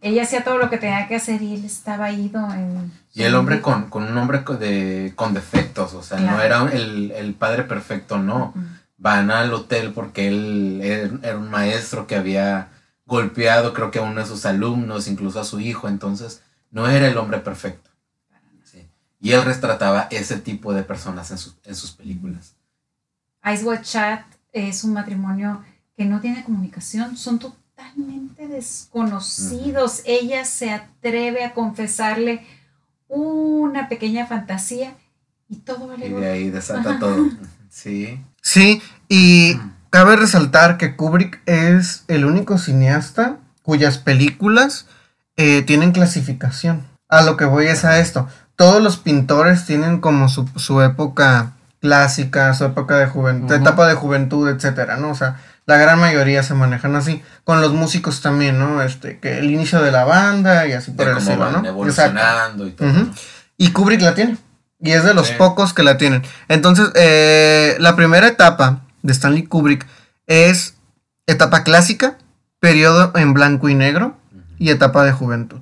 Ella hacía todo lo que tenía que hacer y él estaba ido en... Y el hombre con, un hombre de, con defectos, o sea, no era el, padre perfecto, no. Van al hotel porque él era un maestro que había golpeado creo que a uno de sus alumnos, incluso a su hijo, entonces no era el hombre perfecto. Y él retrataba ese tipo de personas en, en sus películas. Ice White Chat es un matrimonio que no tiene comunicación, son totalmente desconocidos. Ella se atreve a confesarle una pequeña fantasía y todo vale. Y de ahí desata todo. Sí. Sí, y cabe resaltar que Kubrick es el único cineasta cuyas películas eh, tienen clasificación. A lo que voy es a esto. Todos los pintores tienen como su, su época clásica, su época de juventud, etapa de juventud, etcétera, ¿no? O sea, la gran mayoría se manejan así. Con los músicos también, ¿no? Este, que el inicio de la banda y así por el estilo, ¿no? Evolucionando y todo. Y Kubrick la tiene. Y es de los pocos que la tienen. Entonces, eh, la primera etapa de Stanley Kubrick es etapa clásica, periodo en blanco y negro y etapa de juventud.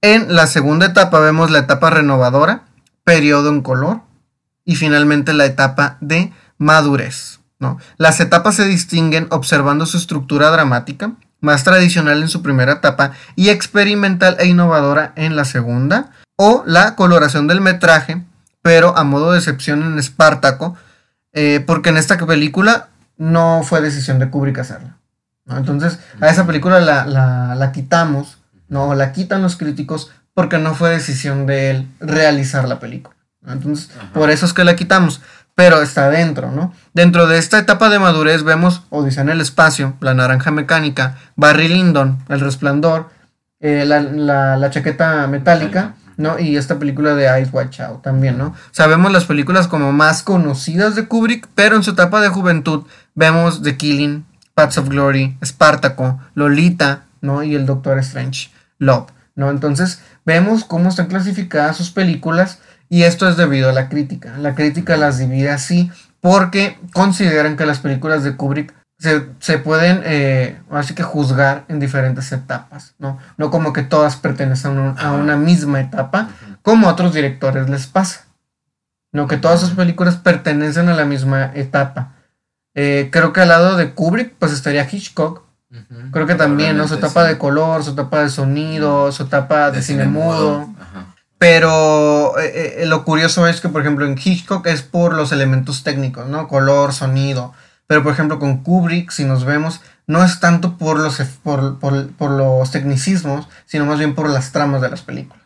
En la segunda etapa vemos la etapa renovadora, periodo en color y finalmente la etapa de madurez. ¿No? Las etapas se distinguen observando su estructura dramática, más tradicional en su primera etapa y experimental e innovadora en la segunda, o la coloración del metraje, pero a modo de excepción en Espartaco, eh, porque en esta película no fue decisión de Kubrick hacerla. Entonces, a esa película la, quitamos, no la quitan los críticos porque no fue decisión de él realizar la película. Entonces, por eso es que la quitamos, pero está dentro, ¿no? Dentro de esta etapa de madurez vemos Odisea en el espacio, La naranja mecánica, Barry Lyndon, El resplandor, eh, la, chaqueta metálica, ¿no? Y esta película de Ice White Out también, ¿no? Sabemos las películas como más conocidas de Kubrick, pero en su etapa de juventud vemos The Killing, Paths of Glory, Espartaco, Lolita, ¿no? Y el Doctor Strange, Love, ¿no? Entonces vemos cómo están clasificadas sus películas y esto es debido a la crítica. La crítica las divide así porque consideran que las películas de Kubrick se, pueden eh, así que juzgar en diferentes etapas, ¿no? No como que todas pertenecen a, una misma etapa, como a otros directores les pasa. No que todas sus películas pertenecen a la misma etapa. Eh, creo que al lado de Kubrick, pues estaría Hitchcock. Creo que también, ¿no? Su etapa de color, su etapa de sonido, su etapa de, cine, mudo. Pero eh, lo curioso es que, por ejemplo, en Hitchcock es por los elementos técnicos, ¿no? Color, sonido. Pero por ejemplo con Kubrick, si nos vemos, no es tanto por los, por, por, los tecnicismos, sino más bien por las tramas de las películas.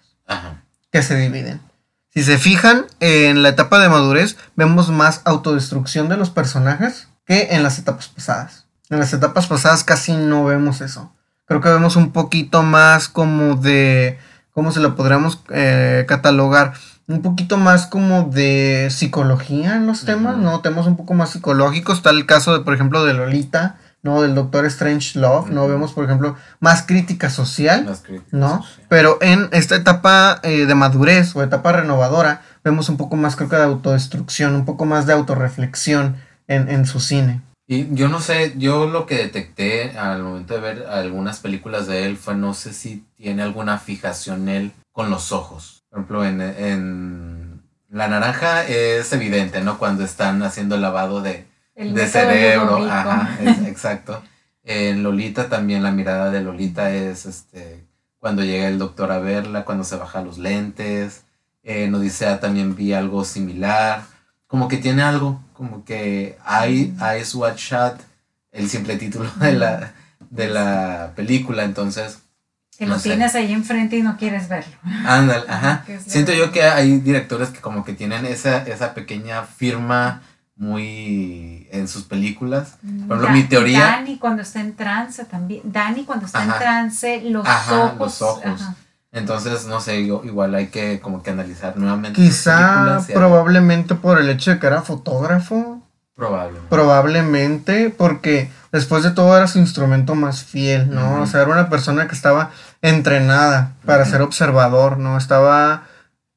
Que se dividen. Si se fijan, en la etapa de madurez vemos más autodestrucción de los personajes que en las etapas pasadas. En las etapas pasadas casi no vemos eso. Creo que vemos un poquito más como de... ¿Cómo se lo podríamos eh, catalogar? un poquito más como de psicología en los temas, ¿no? Temas un poco más psicológicos. Está el caso de, por ejemplo, de Lolita, ¿no? Del Doctor Strange Love, ¿no? Vemos, por ejemplo, más crítica social, ¿no? Pero en esta etapa eh, de madurez o etapa renovadora, vemos un poco más, creo que de autodestrucción, un poco más de autorreflexión en, en su cine. Y yo no sé, yo lo que detecté al momento de ver algunas películas de él fue, no sé si tiene alguna fijación él con los ojos por ejemplo, en, La Naranja es evidente, ¿no? Cuando están haciendo el lavado de, cerebro. Ajá, exacto. En Lolita también la mirada de Lolita es este cuando llega el doctor a verla, cuando se baja los lentes. En Odisea también vi algo similar. Como que tiene algo, como que hay Eyes Watch Shot, el simple título de la, de la película. Entonces, que lo tienes ahí enfrente y no quieres verlo. Ándale, ajá. Siento yo que hay directores que como que tienen esa, esa pequeña firma muy en sus películas. Por ejemplo, mi teoría. Dani cuando está en trance también. Dani cuando está en trance, los ojos. Los ojos. Entonces, no sé, igual hay que como que analizar nuevamente. Quizá probablemente por el hecho de que era fotógrafo. Probablemente. Probablemente, porque después de todo era su instrumento más fiel, ¿no? O sea, era una persona que estaba entrenada para ser observador, ¿no? Estaba,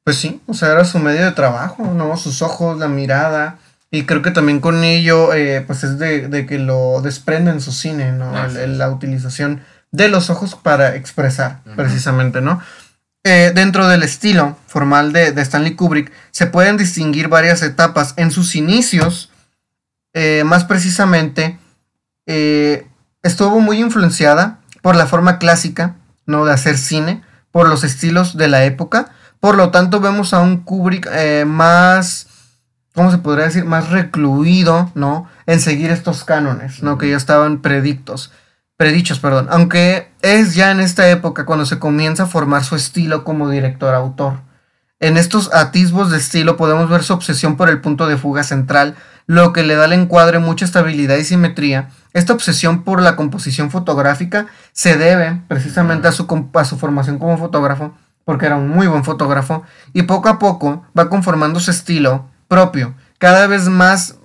pues sí, o sea, era su medio de trabajo, ¿no? Sus ojos, la mirada. Y creo que también con ello, eh, pues es de, que lo desprende en su cine, ¿no? la utilización de los ojos para expresar, precisamente, ¿no? Eh, dentro del estilo formal de, de Stanley Kubrick, se pueden distinguir varias etapas. En sus inicios, eh, más precisamente, eh, estuvo muy influenciada por la forma clásica, ¿no? De hacer cine, por los estilos de la época. Por lo tanto, vemos a un Kubrick más, ¿cómo se podría decir? Más recluido, ¿no? En seguir estos cánones, ¿no? Que ya estaban predictos, predichos, perdón. Aunque es ya en esta época cuando se comienza a formar su estilo como director-autor. En estos atisbos de estilo podemos ver su obsesión por el punto de fuga central, lo que le da al encuadre mucha estabilidad y simetría. Esta obsesión por la composición fotográfica se debe precisamente a su, su formación como fotógrafo, porque era un muy buen fotógrafo, y poco a poco va conformando su estilo propio, cada vez más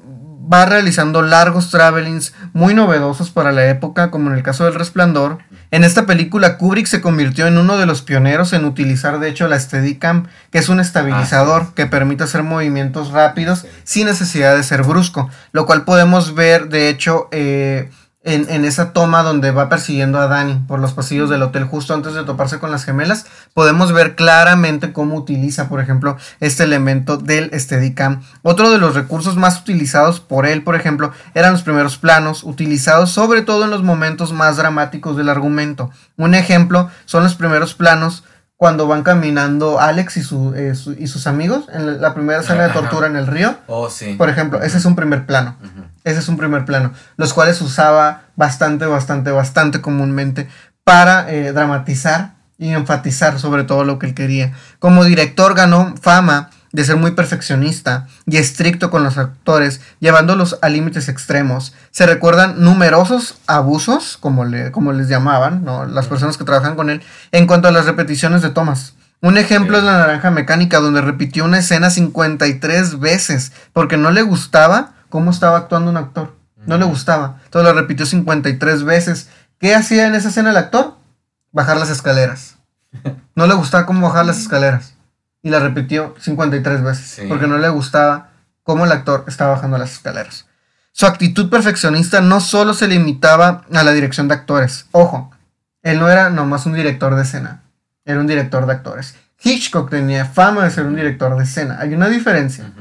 va realizando largos travelings muy novedosos para la época, como en el caso del Resplandor. En esta película Kubrick se convirtió en uno de los pioneros en utilizar de hecho la Steadicam, que es un estabilizador que permite hacer movimientos rápidos sin necesidad de ser brusco, lo cual podemos ver de hecho eh, en, esa toma donde va persiguiendo a Danny por los pasillos del hotel justo antes de toparse con las gemelas, podemos ver claramente cómo utiliza, por ejemplo, este elemento del Steadicam. Otro de los recursos más utilizados por él, por ejemplo, eran los primeros planos, utilizados sobre todo en los momentos más dramáticos del argumento. Un ejemplo son los primeros planos cuando van caminando Alex y, eh, y sus amigos en la primera escena de tortura en el río. Oh, sí. Por ejemplo, ese es un primer plano. Ese es un primer plano. Los cuales usaba bastante, bastante, bastante comúnmente para eh, dramatizar y enfatizar sobre todo lo que él quería. Como director ganó fama de ser muy perfeccionista y estricto con los actores, llevándolos a límites extremos. Se recuerdan numerosos abusos, como, le, como les llamaban, las personas que trabajan con él, en cuanto a las repeticiones de tomas. Un ejemplo es la naranja mecánica, donde repitió una escena 53 veces, porque no le gustaba cómo estaba actuando un actor. No le gustaba. Entonces lo repitió 53 veces. ¿Qué hacía en esa escena el actor? Bajar las escaleras. No le gustaba cómo bajar las escaleras. Y la repitió 53 veces. Porque no le gustaba cómo el actor estaba bajando las escaleras. Su actitud perfeccionista no solo se limitaba a la dirección de actores. Ojo, él no era nomás un director de escena. Era un director de actores. Hitchcock tenía fama de ser un director de escena. Hay una diferencia.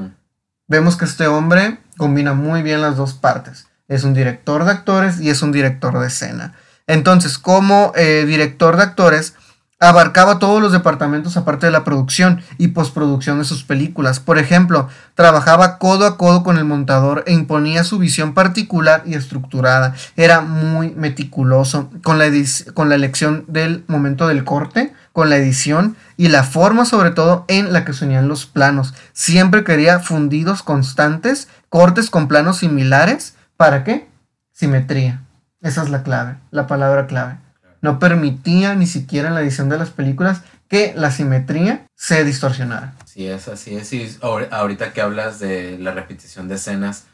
Vemos que este hombre combina muy bien las dos partes. Es un director de actores y es un director de escena. Entonces, como eh, director de actores, abarcaba todos los departamentos aparte de la producción y postproducción de sus películas. Por ejemplo, trabajaba codo a codo con el montador e imponía su visión particular y estructurada. Era muy meticuloso con la, con la elección del momento del corte, con la edición y la forma sobre todo en la que se unían los planos. Siempre quería fundidos constantes, cortes con planos similares. ¿Para qué? Simetría. Esa es la clave, la palabra clave. No permitía ni siquiera en la edición de las películas que la simetría se distorsionara. Sí, es así es. Y ahorita que hablas de la repetición de escenas,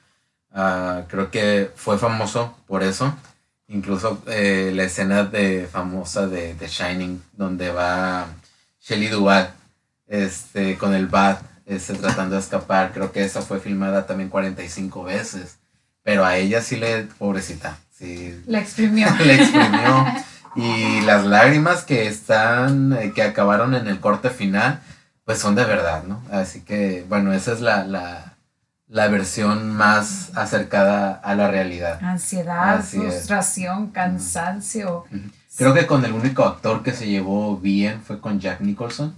ah, creo que fue famoso por eso. Incluso eh, la escena de, famosa de The Shining, donde va Shelley Duvall este, con el bat este, tratando de escapar. Creo que esa fue filmada también 45 veces. Pero a ella sí le, pobrecita, sí. La exprimió. la exprimió. Y las lágrimas que están, eh, que acabaron en el corte final, pues son de verdad, ¿no? Así que, bueno, esa es la, la, la versión más acercada a la realidad. Ansiedad, frustración, cansancio. Creo que con el único actor que se llevó bien fue con Jack Nicholson.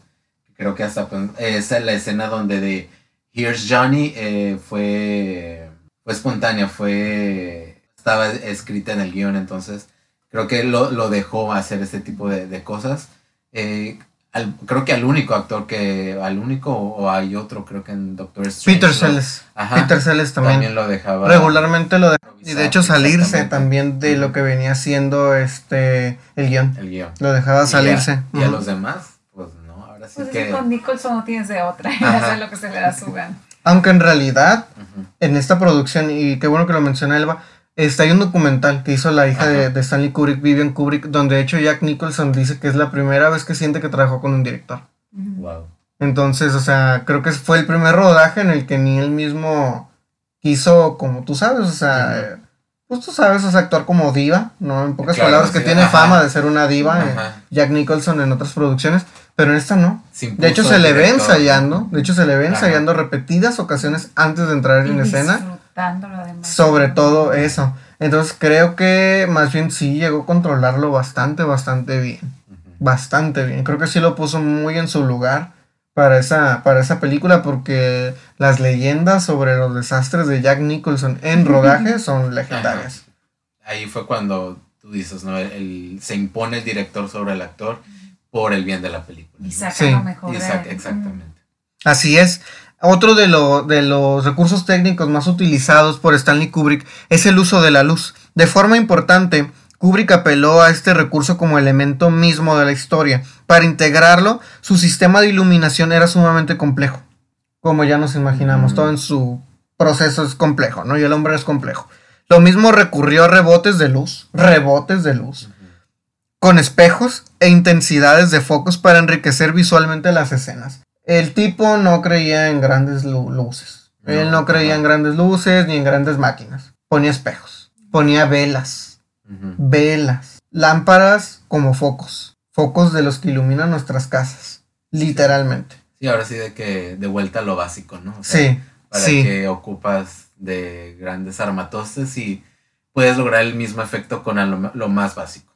Creo que hasta esa es la escena donde de Here's Johnny eh, fue, fue espontánea, fue estaba escrita en el guion, entonces creo que lo, lo dejó hacer este tipo de, de cosas. Eh, creo que al único actor que, al único o hay otro, creo que en Doctor Strange. Peter Sellers. Peter Sellers también. lo dejaba. Regularmente lo dejaba. Y de hecho salirse también de lo que venía siendo este el guion. El guion. Lo dejaba salirse. Y a, los demás, pues no, ahora sí pues que... con Nicholson no tienes de otra, hacer lo que se le da su gana. Aunque en realidad, en esta producción, y qué bueno que lo menciona Elba, Está hay un documental que hizo la hija de, Stanley Kubrick, Vivian Kubrick, donde de hecho Jack Nicholson dice que es la primera vez que siente que trabajó con un director. Wow. Entonces, o sea, creo que fue el primer rodaje en el que ni él mismo quiso, como tú sabes, o sea, pues tú sabes, o actuar como diva, ¿no? En pocas palabras, que tiene fama de ser una diva, eh, JackNicholson en otras producciones, pero en esta no. De hecho, se le ve ensayando, de hecho, se le ve ensayando repetidas ocasiones antes de entrar en escena sobre todo eso. Entonces creo que más bien sí llegó a controlarlo bastante, bastante bien. Bastante bien. Creo que sí lo puso muy en su lugar para esa, para esa película porque las leyendas sobre los desastres de Jack Nicholson en rodaje son legendarias. Ahí fue cuando tú dices, ¿no? se impone el director sobre el actor por el bien de la película. Y saca lo mejor. exactamente. Así es. Otro de, de, los recursos técnicos más utilizados por Stanley Kubrick es el uso de la luz. De forma importante, Kubrick apeló a este recurso como elemento mismo de la historia. Para integrarlo, su sistema de iluminación era sumamente complejo, como ya nos imaginamos, mm. todo en su proceso es complejo, ¿no? Y el hombre es complejo. Lo mismo recurrió a rebotes de luz, rebotes de luz, con espejos e intensidades de focos para enriquecer visualmente las escenas. El tipo no creía en grandes luces. Él no creía en grandes luces ni en grandes máquinas. Ponía espejos, ponía velas, velas, lámparas como focos, focos de los que iluminan nuestras casas, literalmente. Sí, ahora sí de que de vuelta a lo básico, ¿no? sí. Para que ocupas de grandes armatostes y puedes lograr el mismo efecto con lo, más básico.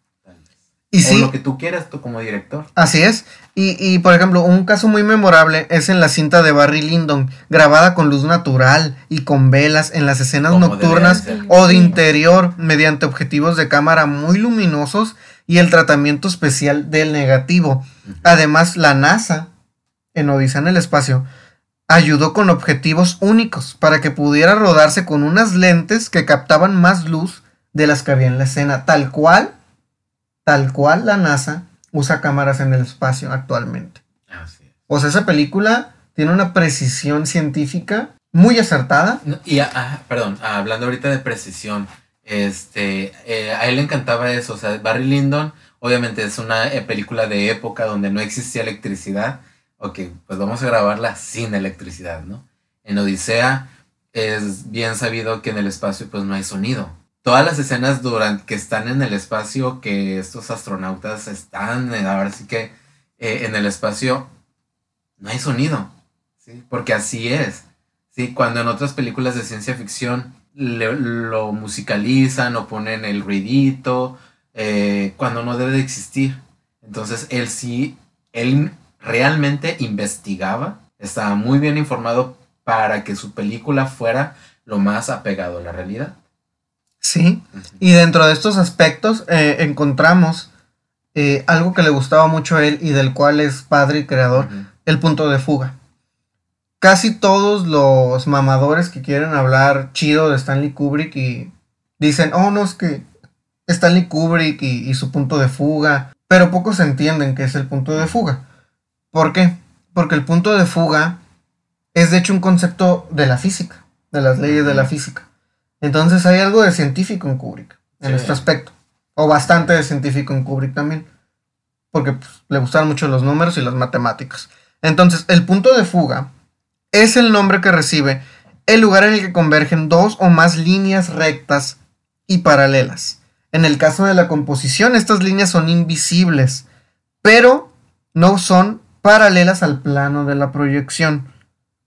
Y o lo que tú quieras tú como director. Así es. Y, y, por ejemplo, un caso muy memorable es en la cinta de Barry Lyndon, grabada con luz natural y con velas en las escenas nocturnas o de interior mediante objetivos de cámara muy luminosos y el tratamiento especial del negativo. Además, la NASA, en Odisea en el espacio, ayudó con objetivos únicos para que pudiera rodarse con unas lentes que captaban más luz de las que había en la escena, tal cual, tal cual la NASA usa cámaras en el espacio actualmente. O sea, esa película tiene una precisión científica muy acertada. Y, ah, perdón, hablando ahorita de precisión, este, eh, a él le encantaba eso, o sea, Barry Lyndon, obviamente es una eh, película de época donde no existía electricidad, ok, pues vamos a grabarla sin electricidad, ¿no? En Odisea es bien sabido que en el espacio pues no hay sonido. Todas las escenas durante que están en el espacio, que estos astronautas están, eh, ahora sí que eh, en el espacio, no hay sonido, ¿sí? Porque así es, ¿sí? Cuando en otras películas de ciencia ficción lo musicalizan o ponen el ruidito, eh, cuando no debe de existir. Entonces él sí, él realmente investigaba, estaba muy bien informado para que su película fuera lo más apegado a la realidad. Sí, y dentro de estos aspectos eh, encontramos eh, algo que le gustaba mucho a él y del cual es padre y creador, el punto de fuga. Casi todos los mamadores que quieren hablar chido de Stanley Kubrick y dicen, oh, no, es que Stanley Kubrick y, y su punto de fuga, pero pocos entienden que es el punto de fuga. ¿Por qué? Porque el punto de fuga es de hecho un concepto de la física, de las leyes de la física. Entonces hay algo de científico en Kubrick, en este aspecto. O bastante de científico en Kubrick también. Porque pues, le gustaban mucho los números y las matemáticas. Entonces, el punto de fuga es el nombre que recibe el lugar en el que convergen dos o más líneas rectas y paralelas. En el caso de la composición, estas líneas son invisibles, pero no son paralelas al plano de la proyección.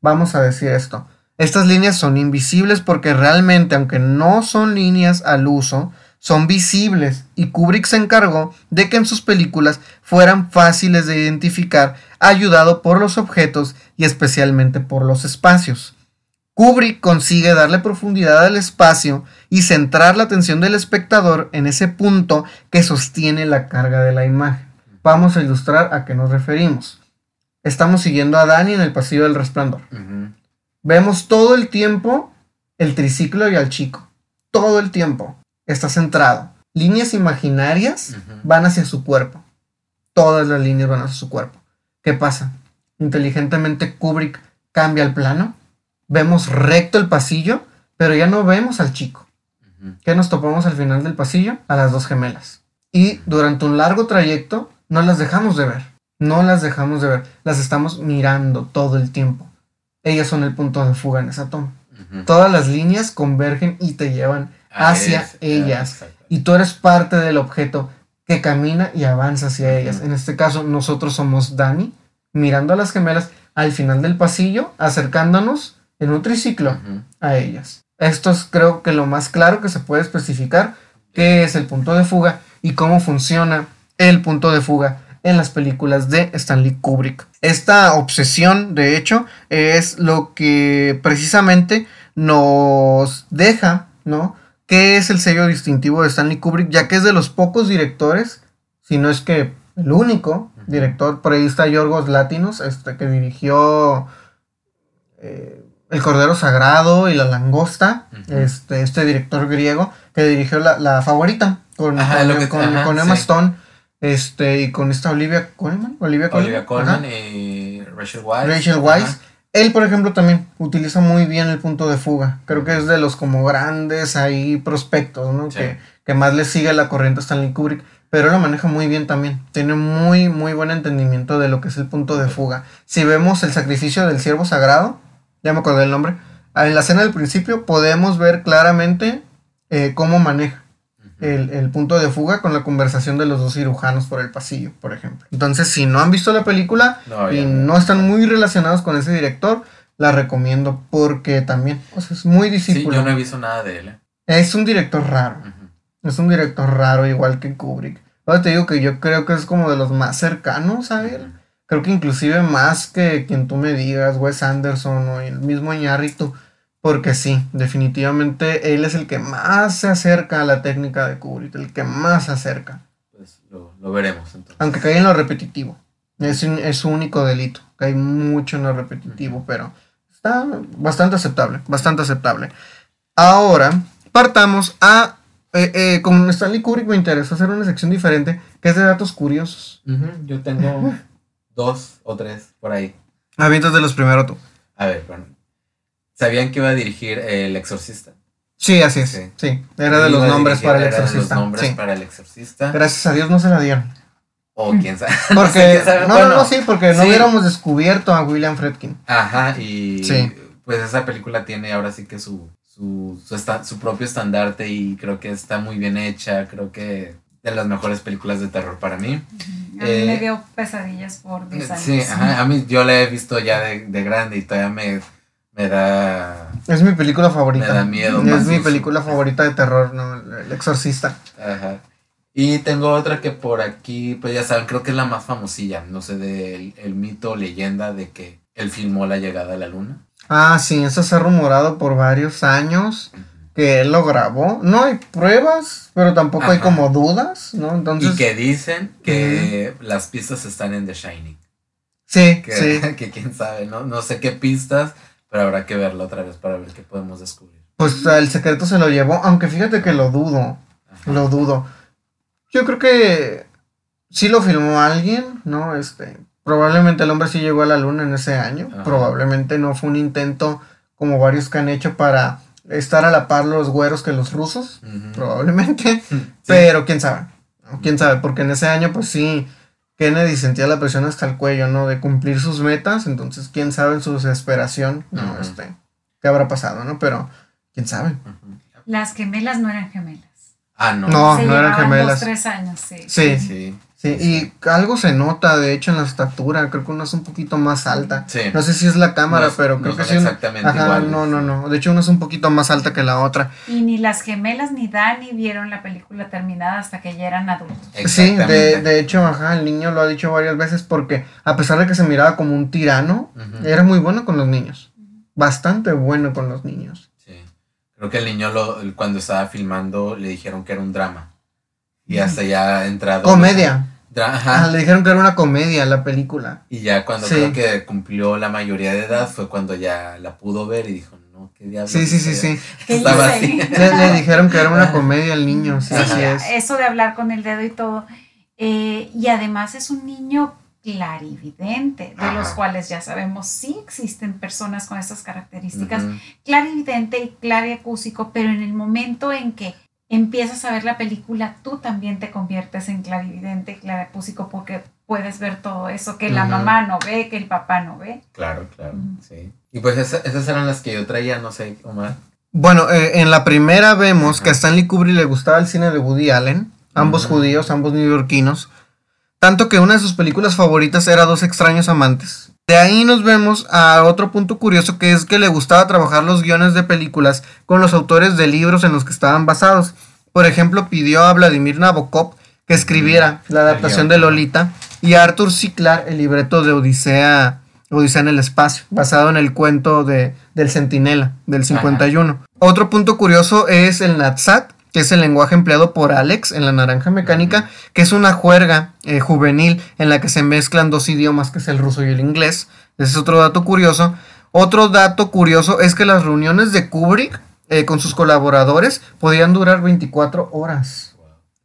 Vamos a decir esto. Estas líneas son invisibles porque realmente, aunque no son líneas al uso, son visibles y Kubrick se encargó de que en sus películas fueran fáciles de identificar, ayudado por los objetos y especialmente por los espacios. Kubrick consigue darle profundidad al espacio y centrar la atención del espectador en ese punto que sostiene la carga de la imagen. Vamos a ilustrar a qué nos referimos estamos siguiendo a Dani en el pasillo del resplandor. Vemos todo el tiempo el triciclo y al chico. Todo el tiempo. Está centrado. Líneas imaginarias van hacia su cuerpo. Todas las líneas van hacia su cuerpo. ¿Qué pasa? Inteligentemente Kubrick cambia el plano. Vemos recto el pasillo, pero ya no vemos al chico. ¿Qué nos topamos al final del pasillo? A las dos gemelas. Y durante un largo trayecto no las dejamos de ver. No las dejamos de ver, las estamos mirando todo el tiempo. Ellas son el punto de fuga en esa toma. Todas las líneas convergen y te llevan hacia ellas. Y tú eres parte del objeto que camina y avanza hacia ellas. En este caso, nosotros somos Dani, mirando a las gemelas al final del pasillo, acercándonos en un triciclo a ellas. Esto es creo que lo más claro que se puede especificar, qué es el punto de fuga y cómo funciona el punto de fuga en las películas de Stanley Kubrick. Esta obsesión, de hecho, es lo que precisamente nos deja, ¿no? ¿Qué es el sello distintivo de Stanley Kubrick? Ya que es de los pocos directores, si no es que el único director, por ahí está Yorgos Latinos, este, que dirigió eh, El Cordero Sagrado y La Langosta, este, este director griego, que dirigió La, Favorita con, con Emma Stone este, y con esta Olivia Colman, Olivia Colman, y Rachel Weisz. Rachel Weisz. Él, por ejemplo, también utiliza muy bien el punto de fuga. Creo que es de los como grandes ahí prospectos, ¿no? Sí. Que, que más le sigue la corriente a Stanley Kubrick. Pero lo maneja muy bien también. Tiene muy, muy buen entendimiento de lo que es el punto de fuga. Si vemos el sacrificio del siervo sagrado, ya me acordé del nombre, en la escena del principio podemos ver claramente eh, cómo maneja el, el punto de fuga con la conversación de los dos cirujanos por el pasillo, por ejemplo. Entonces, si no han visto la película No, y no están muy relacionados con ese director, la recomiendo porque también, o sea, es muy Sí, discípulo. yo no he visto nada de él. ¿eh? Es un director raro. Es un director raro, igual que Kubrick. Ahora te digo que yo creo que es como de los más cercanos a él. Creo que inclusive más que quien tú me digas, Wes Anderson o el mismo Iñárritu. Porque sí, definitivamente él es el que más se acerca a la técnica de Kubrick, el que más se acerca. Pues lo, lo veremos entonces. Aunque cae en lo repetitivo. Es, es su único delito. Cae mucho en lo repetitivo, pero está bastante aceptable. Bastante aceptable. Ahora, partamos a. eh, eh, con Stanley Kubrick me interesa hacer una sección diferente que es de datos curiosos. Ujú, Yo tengo dos o tres por ahí. Avientas de los primero tú. A ver, bueno. ¿Sabían que iba a dirigir El Exorcista? Sí, así es. Sí. Sí, era de los nombres para el era de exorcista. los nombres Sí. para El Exorcista. Gracias a Dios no se la dieron. O quién sabe. No sé Porque. quién sabe, no, no, bueno, no, sí, porque no hubiéramos descubierto a William Fredkin. Ajá, y Sí. pues esa película tiene ahora sí que su, su, su, esta- su propio estandarte y creo que está muy bien hecha, creo que de las mejores películas de terror para mí. A mí Eh, me dio pesadillas por 10 años. Sí, ajá, a mí yo la he visto ya de, de grande y todavía me, me da... Es mi película favorita. Me da miedo, Es mi película favorita de terror, ¿no? El exorcista. Ajá. Y tengo otra que por aquí, pues ya saben, creo que es la más famosilla, no sé, del el mito o leyenda de que él filmó la llegada a la luna. Ah, sí, eso se ha rumorado por varios años que él lo grabó. No hay pruebas, pero tampoco hay como dudas, ¿no? Entonces, y que dicen que las pistas están en The Shining. sí, Que, sí. que quién sabe, ¿no? No sé qué pistas, pero habrá que verla otra vez para ver qué podemos descubrir. Pues el secreto se lo llevó, aunque fíjate que lo dudo, Ajá. lo dudo. Yo creo que sí lo filmó alguien, ¿no? Este, probablemente el hombre sí llegó a la luna en ese año. Ajá. Probablemente no fue un intento como varios que han hecho para estar a la par los güeros que los rusos. Probablemente. Sí. Pero quién sabe. Quién sabe, porque en ese año, pues sí, Kennedy sentía la presión hasta el cuello, ¿no? De cumplir sus metas. Entonces, quién sabe en su desesperación, ¿no? Este, qué habrá pasado, ¿no? Pero, quién sabe. Las gemelas no eran gemelas. Ah, no. No. Se eran llevaban gemelas. dos, tres años, sí. Sí, sí, Sí. Y algo se nota, de hecho, en la estatura. Creo que una es un poquito más alta. Sí. No sé si es la cámara, No es- pero no creo que sí. exactamente Ajá, iguales. no, no, no. De hecho, una es un poquito más alta que la otra. Y ni las gemelas ni Dani vieron la película terminada hasta que ya eran adultos. Sí, de, de hecho, ajá, el niño lo ha dicho varias veces porque a pesar de que se miraba como un tirano, era muy bueno con los niños. Bastante bueno con los niños. Sí. Creo que el niño lo, cuando estaba filmando le dijeron que era un drama. Y hasta ya ha entrado. Comedia. Ah, Ajá. le dijeron que era una comedia la película. Y ya cuando Sí. creo que cumplió la mayoría de edad fue cuando ya la pudo ver y dijo, no, qué diablos. Sí, sí, sí, sí. ¿Qué Estaba así. Le, le dijeron que era una comedia al niño, sí, Sí, así es. eso de hablar con el dedo y todo. Eh, y además es un niño clarividente, de los cuales ya sabemos sí existen personas con estas características. Clarividente y clariacúsico, pero en el momento en que empiezas a ver la película, tú también te conviertes en clarividente y clariacúsico porque puedes ver todo eso que la mamá no ve, que el papá no ve. Claro, claro, sí. Y pues esa- esas eran las que yo traía, no sé, Omar. Bueno, eh, en la primera vemos Ajá. que a Stanley Kubrick le gustaba el cine de Woody Allen, ambos judíos, ambos neoyorquinos, tanto que una de sus películas favoritas era Dos extraños amantes. De ahí nos vemos a otro punto curioso que es que le gustaba trabajar los guiones de películas con los autores de libros en los que estaban basados. Por ejemplo, pidió a Vladimir Nabokov que escribiera la El adaptación de ajá. Lolita y a Arthur C. Clarke el libreto de Odisea, Odisea en el espacio, basado en el cuento de, del Centinela del 51. Otro punto curioso es el Natsat, que es el lenguaje empleado por Alex en la naranja mecánica, que es una juerga eh, juvenil en la que se mezclan dos idiomas, que es el ruso y el inglés. Ese es otro dato curioso. Otro dato curioso es que las reuniones de Kubrick eh, con sus colaboradores podían durar 24 horas.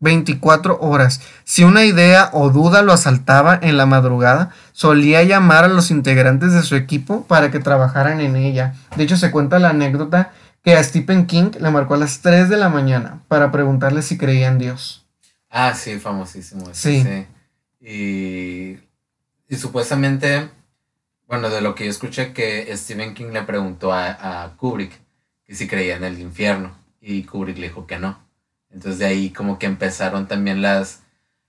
24 horas. Si una idea o duda lo asaltaba en la madrugada, solía llamar a los integrantes de su equipo para que trabajaran en ella. De hecho, se cuenta la anécdota que a Stephen King le marcó a las 3 de la mañana para preguntarle si creía en Dios. Ah, sí, famosísimo. Sí. sí. Y, y supuestamente, bueno, de lo que yo escuché, que Stephen King le preguntó a, a Kubrick que si creía en el infierno y Kubrick le dijo que no. Entonces de ahí como que empezaron también las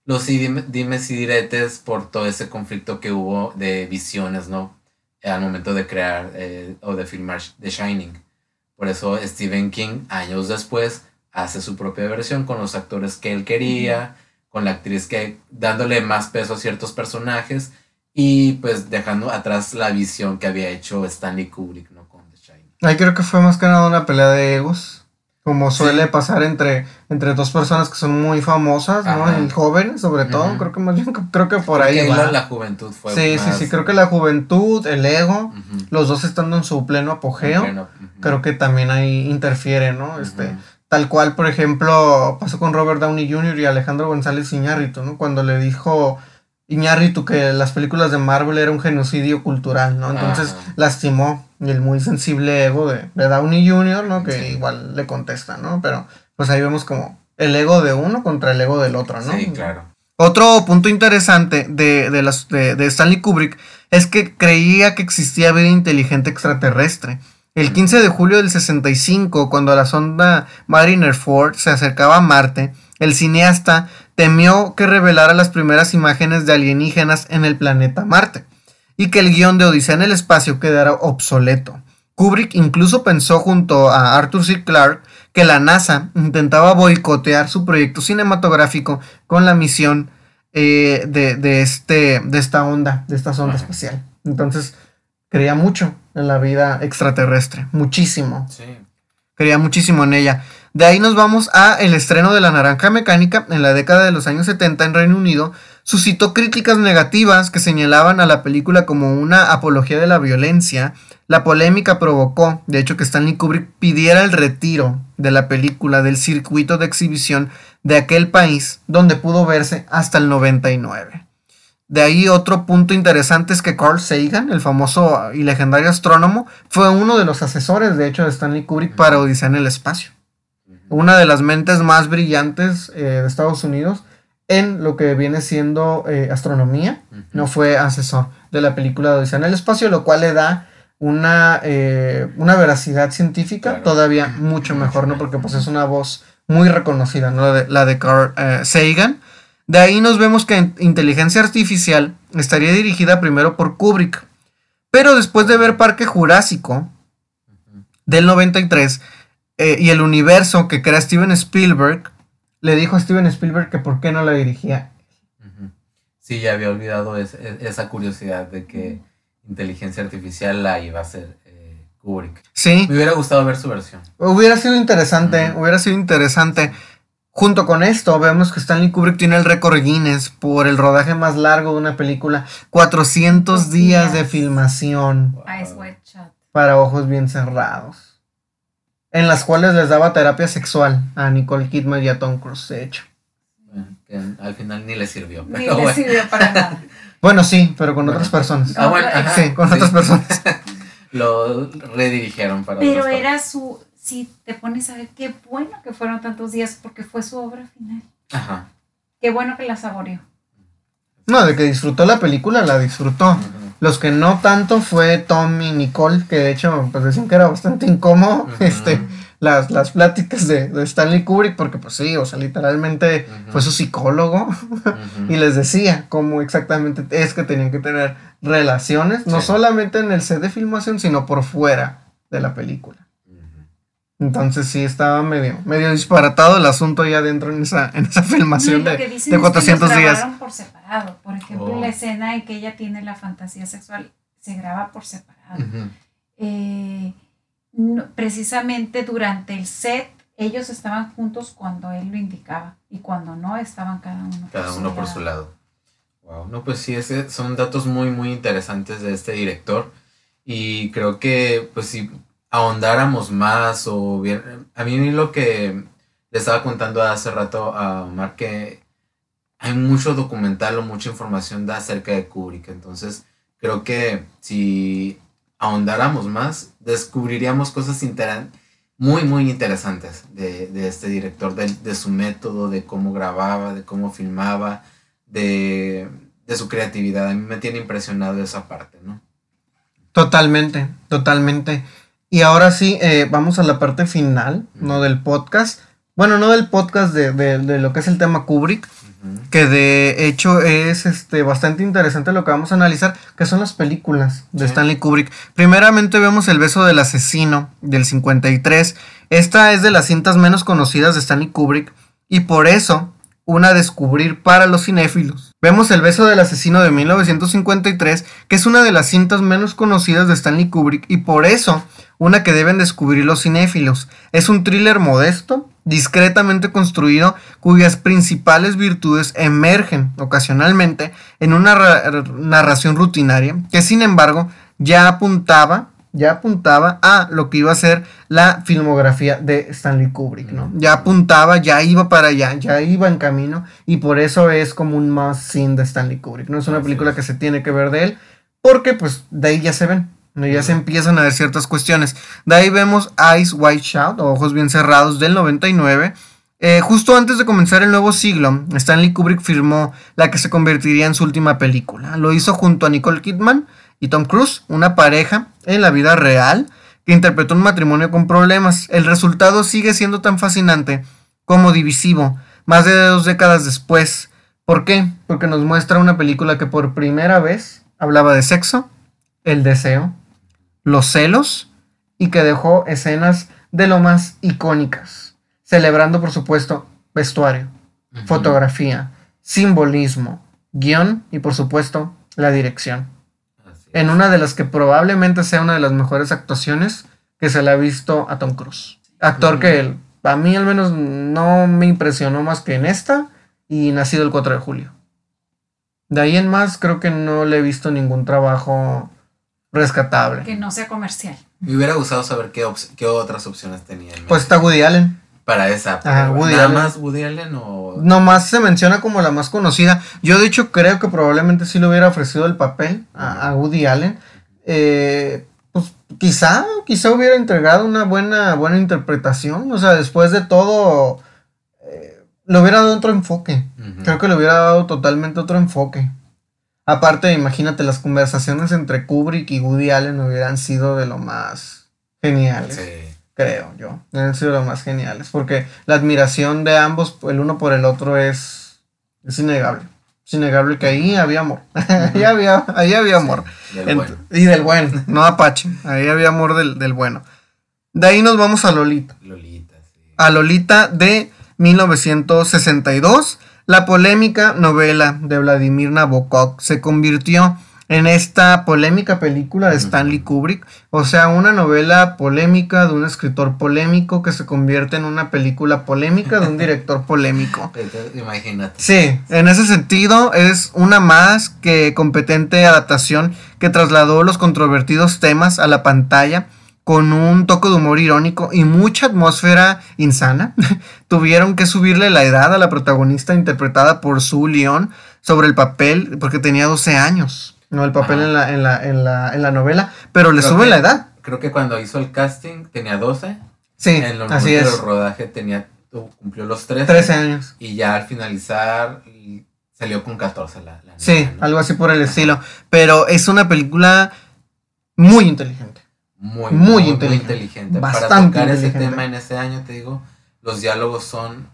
los dimes y diretes por todo ese conflicto que hubo de visiones, ¿no? Al momento de crear eh, o de filmar The Shining. Por eso Stephen King, años después, hace su propia versión con los actores que él quería, con la actriz que dándole más peso a ciertos personajes y pues dejando atrás la visión que había hecho Stanley Kubrick, ¿no? Con The Shining. Ahí creo que fue más que nada una pelea de egos como suele pasar entre, entre dos personas que son muy famosas, ¿no? El joven, sobre todo, creo que más bien, creo que por ahí va. La, juventud fue Sí, sí, sí, creo que la juventud, el ego, los dos estando en su pleno apogeo, creo que también ahí interfiere, ¿no? Este, tal cual, por ejemplo, pasó con Robert Downey Jr. y Alejandro González Iñárritu, ¿no? Cuando le dijo Iñárritu que las películas de Marvel era un genocidio cultural, ¿no? Entonces lastimó el muy sensible ego de, Downey Jr., ¿no? Que igual le contesta, ¿no? Pero pues ahí vemos como el ego de uno contra el ego del otro, ¿no? Sí, claro. Otro punto interesante de, de, las, de, de Stanley Kubrick es que creía que existía vida inteligente extraterrestre. El 15 de julio del 65, cuando la sonda Mariner 4 se acercaba a Marte, el cineasta temió que revelara las primeras imágenes de alienígenas en el planeta Marte y que el guion de Odisea en el espacio quedara obsoleto. Kubrick incluso pensó junto a Arthur C. Clarke que la NASA intentaba boicotear su proyecto cinematográfico con la misión eh, de, este, de esta onda, de esta sonda espacial. Entonces, creía mucho en la vida extraterrestre, muchísimo. Sí. Creía muchísimo en ella. De ahí nos vamos a el estreno de La Naranja Mecánica en la década de los años 70 en Reino Unido, suscitó críticas negativas que señalaban a la película como una apología de la violencia. La polémica provocó, de hecho, que Stanley Kubrick pidiera el retiro de la película del circuito de exhibición de aquel país, donde pudo verse hasta el 99. De ahí otro punto interesante es que Carl Sagan, el famoso y legendario astrónomo, fue uno de los asesores, de hecho, de Stanley Kubrick para Odisea en el espacio. Una de las mentes más brillantes eh, de Estados Unidos en lo que viene siendo eh, astronomía, no fue asesor de la película de Odisea en el espacio, lo cual le da una, eh, una veracidad científica todavía mucho mejor, ¿no? Porque pues es una voz muy reconocida, ¿no? La de, la de Carl Sagan. De ahí nos vemos que inteligencia artificial estaría dirigida primero por Kubrick, pero después de ver Parque Jurásico del 93 y el universo que crea Steven Spielberg, le dijo a Steven Spielberg que por qué no la dirigía. Sí, ya había olvidado esa curiosidad de que inteligencia artificial la iba a hacer eh, Kubrick. Sí. Me hubiera gustado ver su versión. Hubiera sido interesante, hubiera sido interesante. Junto con esto, vemos que Stanley Kubrick tiene el récord Guinness por el rodaje más largo de una película. 400 días. de filmación. Para ojos bien cerrados en las cuales les daba terapia sexual a Nicole Kidman y a Tom Cruise, de hecho. que al final ni le sirvió. ni le sirvió para nada. bueno, sí, pero con otras personas. Ah, bueno, sí, con otras personas. Lo redirigieron para Pero era su, si te pones a ver, qué bueno que fueron tantos días porque fue su obra final. Ajá. Qué bueno que la saboreó. No, de que disfrutó la película, la disfrutó. Los que no tanto fue Tom y Nicole, que de hecho pues decían que era bastante incómodo este, las, las pláticas de, Stanley Kubrick, porque pues sí, o sea, literalmente fue su psicólogo y les decía cómo exactamente es que tenían que tener relaciones, no solamente en el set de filmación, sino por fuera de la película. Entonces sí estaba medio, medio disparatado el asunto ya dentro en esa, en esa filmación de, de 400 es que días. por separado. Por ejemplo, la oh. escena en que ella tiene la fantasía sexual se graba por separado. Eh, precisamente durante el set ellos estaban juntos cuando él lo indicaba y cuando no estaban cada uno cada por uno su por su lado. Wow, no pues sí, ese, son datos muy muy interesantes de este director y creo que pues sí ahondáramos más o bien, a mí lo que Le estaba contando hace rato a Omar que hay mucho documental o mucha información acerca de Kubrick. Entonces, creo que si ahondáramos más, descubriríamos cosas muy, muy interesantes de, este director, de, su método, de cómo grababa, de cómo filmaba, de, su creatividad. A mí me tiene impresionado esa parte, ¿no? Totalmente, totalmente. Y ahora sí, eh, vamos a la parte final, ¿no? Del podcast. Bueno, no del podcast de, de, lo que es el tema Kubrick, que de hecho es este, bastante interesante lo que vamos a analizar, que son las películas de Stanley Kubrick. Primeramente vemos El beso del asesino del 53. Esta es de las cintas menos conocidas de Stanley Kubrick y por eso una a descubrir para los cinéfilos. Vemos El beso del asesino de 1953, que es una de las cintas menos conocidas de Stanley Kubrick y por eso una que deben descubrir los cinéfilos. Es un thriller modesto, discretamente construido, cuyas principales virtudes emergen ocasionalmente en una narración rutinaria, que sin embargo ya apuntaba, ya apuntaba a lo que iba a ser la filmografía de Stanley Kubrick, ¿no? Ya apuntaba, ya iba para allá, ya iba en camino, y por eso es como un más sin de Stanley Kubrick. No es una película que se tiene que ver de él, porque pues de ahí ya se ven. Ya se empiezan a ver ciertas cuestiones. De ahí vemos Eyes White Shout, o Ojos Bien Cerrados, del 99. Eh, justo antes de comenzar el nuevo siglo, Stanley Kubrick firmó la que se convertiría en su última película. Lo hizo junto a Nicole Kidman y Tom Cruise, una pareja en la vida real que interpretó un matrimonio con problemas. El resultado sigue siendo tan fascinante como divisivo, más de dos décadas después. ¿Por qué? Porque nos muestra una película que por primera vez hablaba de sexo, el deseo, los celos y que dejó escenas de lo más icónicas, celebrando por supuesto vestuario, fotografía, simbolismo, guion y por supuesto la dirección. En una de las que probablemente sea una de las mejores actuaciones que se le ha visto a Tom Cruise. Actor que a mí al menos no me impresionó más que en esta y nacido el 4 de julio. De ahí en más creo que no le he visto ningún trabajo rescatable. Que no sea comercial. Me hubiera gustado saber qué, qué otras opciones tenían. Pues está Woody Allen. Para esa. Ajá, Woody ¿Nada más Woody Allen o...? Nomás se menciona como la más conocida. Yo de hecho creo que probablemente sí le hubiera ofrecido el papel a, Woody Allen. Eh, pues quizá, quizá hubiera entregado una buena, buena interpretación. O sea, después de todo, eh, le hubiera dado otro enfoque. Creo que le hubiera dado totalmente otro enfoque. Aparte, imagínate, las conversaciones entre Kubrick y Woody Allen hubieran sido de lo más geniales. Creo yo. Hubieran sido de lo más geniales. Porque la admiración de ambos, el uno por el otro, es, es innegable. Es innegable que ahí había amor. ahí, había, ahí había amor. Y del bueno, no Apache. Ahí había amor del, del, bueno. De ahí nos vamos a Lolita. Lolita, sí. A Lolita de 1962 la polémica novela de Vladimir Nabokov se convirtió en esta polémica película de Stanley Kubrick, o sea, una novela polémica de un escritor polémico que se convierte en una película polémica de un director polémico. Imagínate. Sí, en ese sentido es una más que competente adaptación que trasladó los controvertidos temas a la pantalla con un toque de humor irónico y mucha atmósfera insana, tuvieron que subirle la edad a la protagonista interpretada por Sue Leon sobre el papel, porque tenía 12 años, ¿no? El papel en la, en, la, en, la, en la, novela, pero le sube la edad. Creo que cuando hizo el casting tenía 12. Sí, en el así es. rodaje tenía, cumplió los 13. 13 años. Y ya al finalizar salió con 14 la, la Sí, algo así por el estilo. Pero es una película muy inteligente muy, muy, inteligente. Para tocar ese tema en ese año, te digo, los diálogos son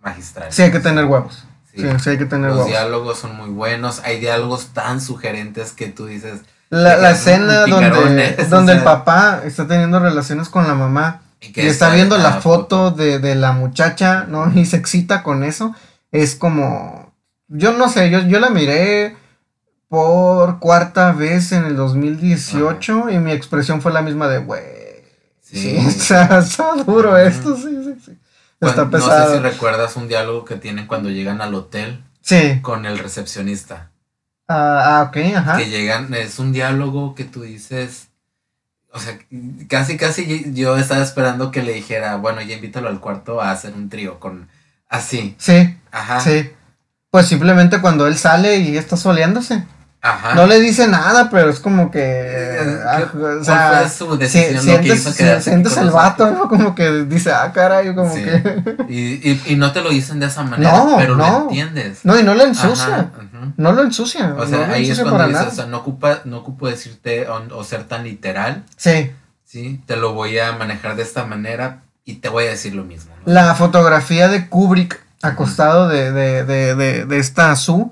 magistrales. Sí, hay que tener huevos. Sí, sí, hay que tener los huevos. diálogos son muy buenos. Hay diálogos tan sugerentes que tú dices. La, escena donde, donde el papá está teniendo relaciones con la mamá y, está, viendo la, foto, De, de, la muchacha, ¿no? Y se excita con eso. Es como. Yo no sé, yo, yo la miré por cuarta vez en el 2018 y mi expresión fue la misma de, güey. Sí, está, duro esto, sí, sí, sí. Está pesado. No sé si recuerdas un diálogo que tienen cuando llegan al hotel. Sí. Con el recepcionista. Ah, ah, ok, ajá. Que llegan, es un diálogo que tú dices, o sea, casi, casi yo estaba esperando que le dijera, bueno, ya invítalo al cuarto a hacer un trío con, así. Sí. Ajá. Sí. Pues simplemente cuando él sale y está soleándose. Ajá. No le dice nada, pero es como que. ¿Qué- ah, cuál o sea, fue su decisión? si- Lo que sientes, hizo sientes el vato. ¿no? Como que dice, ah, caray, como Sí. que. Y, y, y no te lo dicen de esa manera, No, pero no. lo entiendes. No, y no lo ensucia. Ajá. No lo ensucia. O sea, no ahí es cuando dices, o sea, no ocupa, no ocupo decirte o, o ser tan literal, Sí. ¿sí? Te lo voy a manejar de esta manera y te voy a decir lo mismo. La fotografía de Kubrick acostado de, de, de, de, de esta Sue,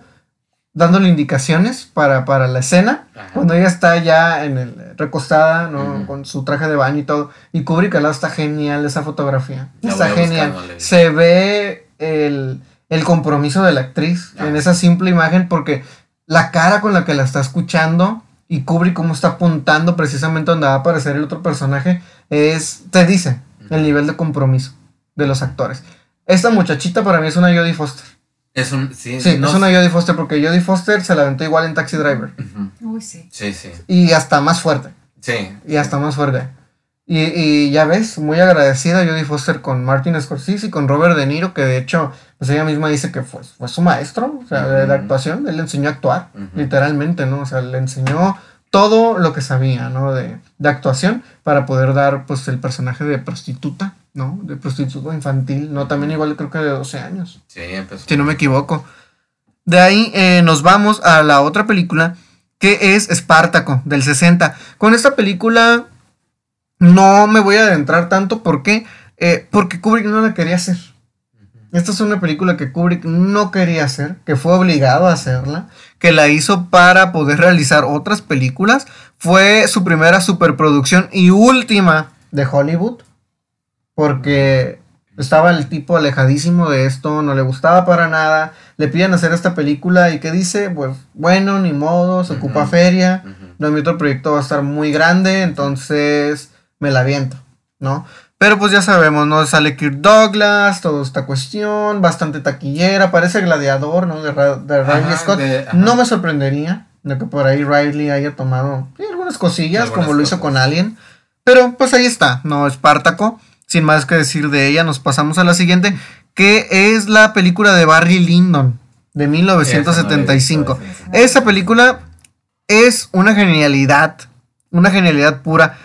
dándole indicaciones para, para la escena. Ajá. Cuando ella está ya en el, recostada, ¿no? Con su traje de baño y todo. Y Kubrick al lado está genial esa fotografía. La está genial. buscar. Se ve el, el compromiso de la actriz en esa simple imagen porque la cara con la que la está escuchando y Kubrick cómo está apuntando precisamente donde va a aparecer el otro personaje es, te dice el nivel de compromiso de los actores. Esta muchachita para mí es una Jodie Foster. Es un, sí, Sí, no es una Jodie Foster porque Jodie Foster se la aventó igual en Taxi Driver. Uy, sí. Sí, sí, Y hasta más fuerte. sí. Y hasta más fuerte. Y, y ya ves, muy agradecida Jodie Foster con Martin Scorsese y con Robert De Niro, que de hecho, pues ella misma dice que fue, fue su maestro, o sea, de, actuación, él le enseñó a actuar, literalmente, ¿no? O sea, le enseñó todo lo que sabía, ¿no? De, de actuación para poder dar, pues, el personaje de prostituta, ¿no? De prostituta infantil, ¿no? También igual creo que de 12 años Sí, empezó. si no me equivoco. De ahí eh, nos vamos a la otra película que es Espartaco del 60. Con esta película no me voy a adentrar tanto porque eh, porque Kubrick no la quería hacer. Esta es una película que Kubrick no quería hacer, que fue obligado a hacerla, que la hizo para poder realizar otras películas. Fue su primera superproducción y última de Hollywood, porque estaba el tipo alejadísimo de esto, no le gustaba para nada. Le piden hacer esta película y que dice, pues bueno, ni modo, se ocupa feria. Ujú. No, mi otro proyecto va a estar muy grande, entonces me la aviento, ¿no? Pero pues ya sabemos, ¿no? Sale Kirk Douglas, toda esta cuestión, bastante taquillera, parece gladiador, ¿no? De, Ra- de Riley Ajá, Scott. de- no me sorprendería de que por ahí Riley haya tomado algunas cosillas, Algunas como lo hizo con Alien. Pero pues ahí está, ¿no? Espartaco. Sin más que decir de ella, nos pasamos a la siguiente, que es la película de Barry Lyndon, de 1975. Esa no visto, película es una genialidad, una genialidad pura,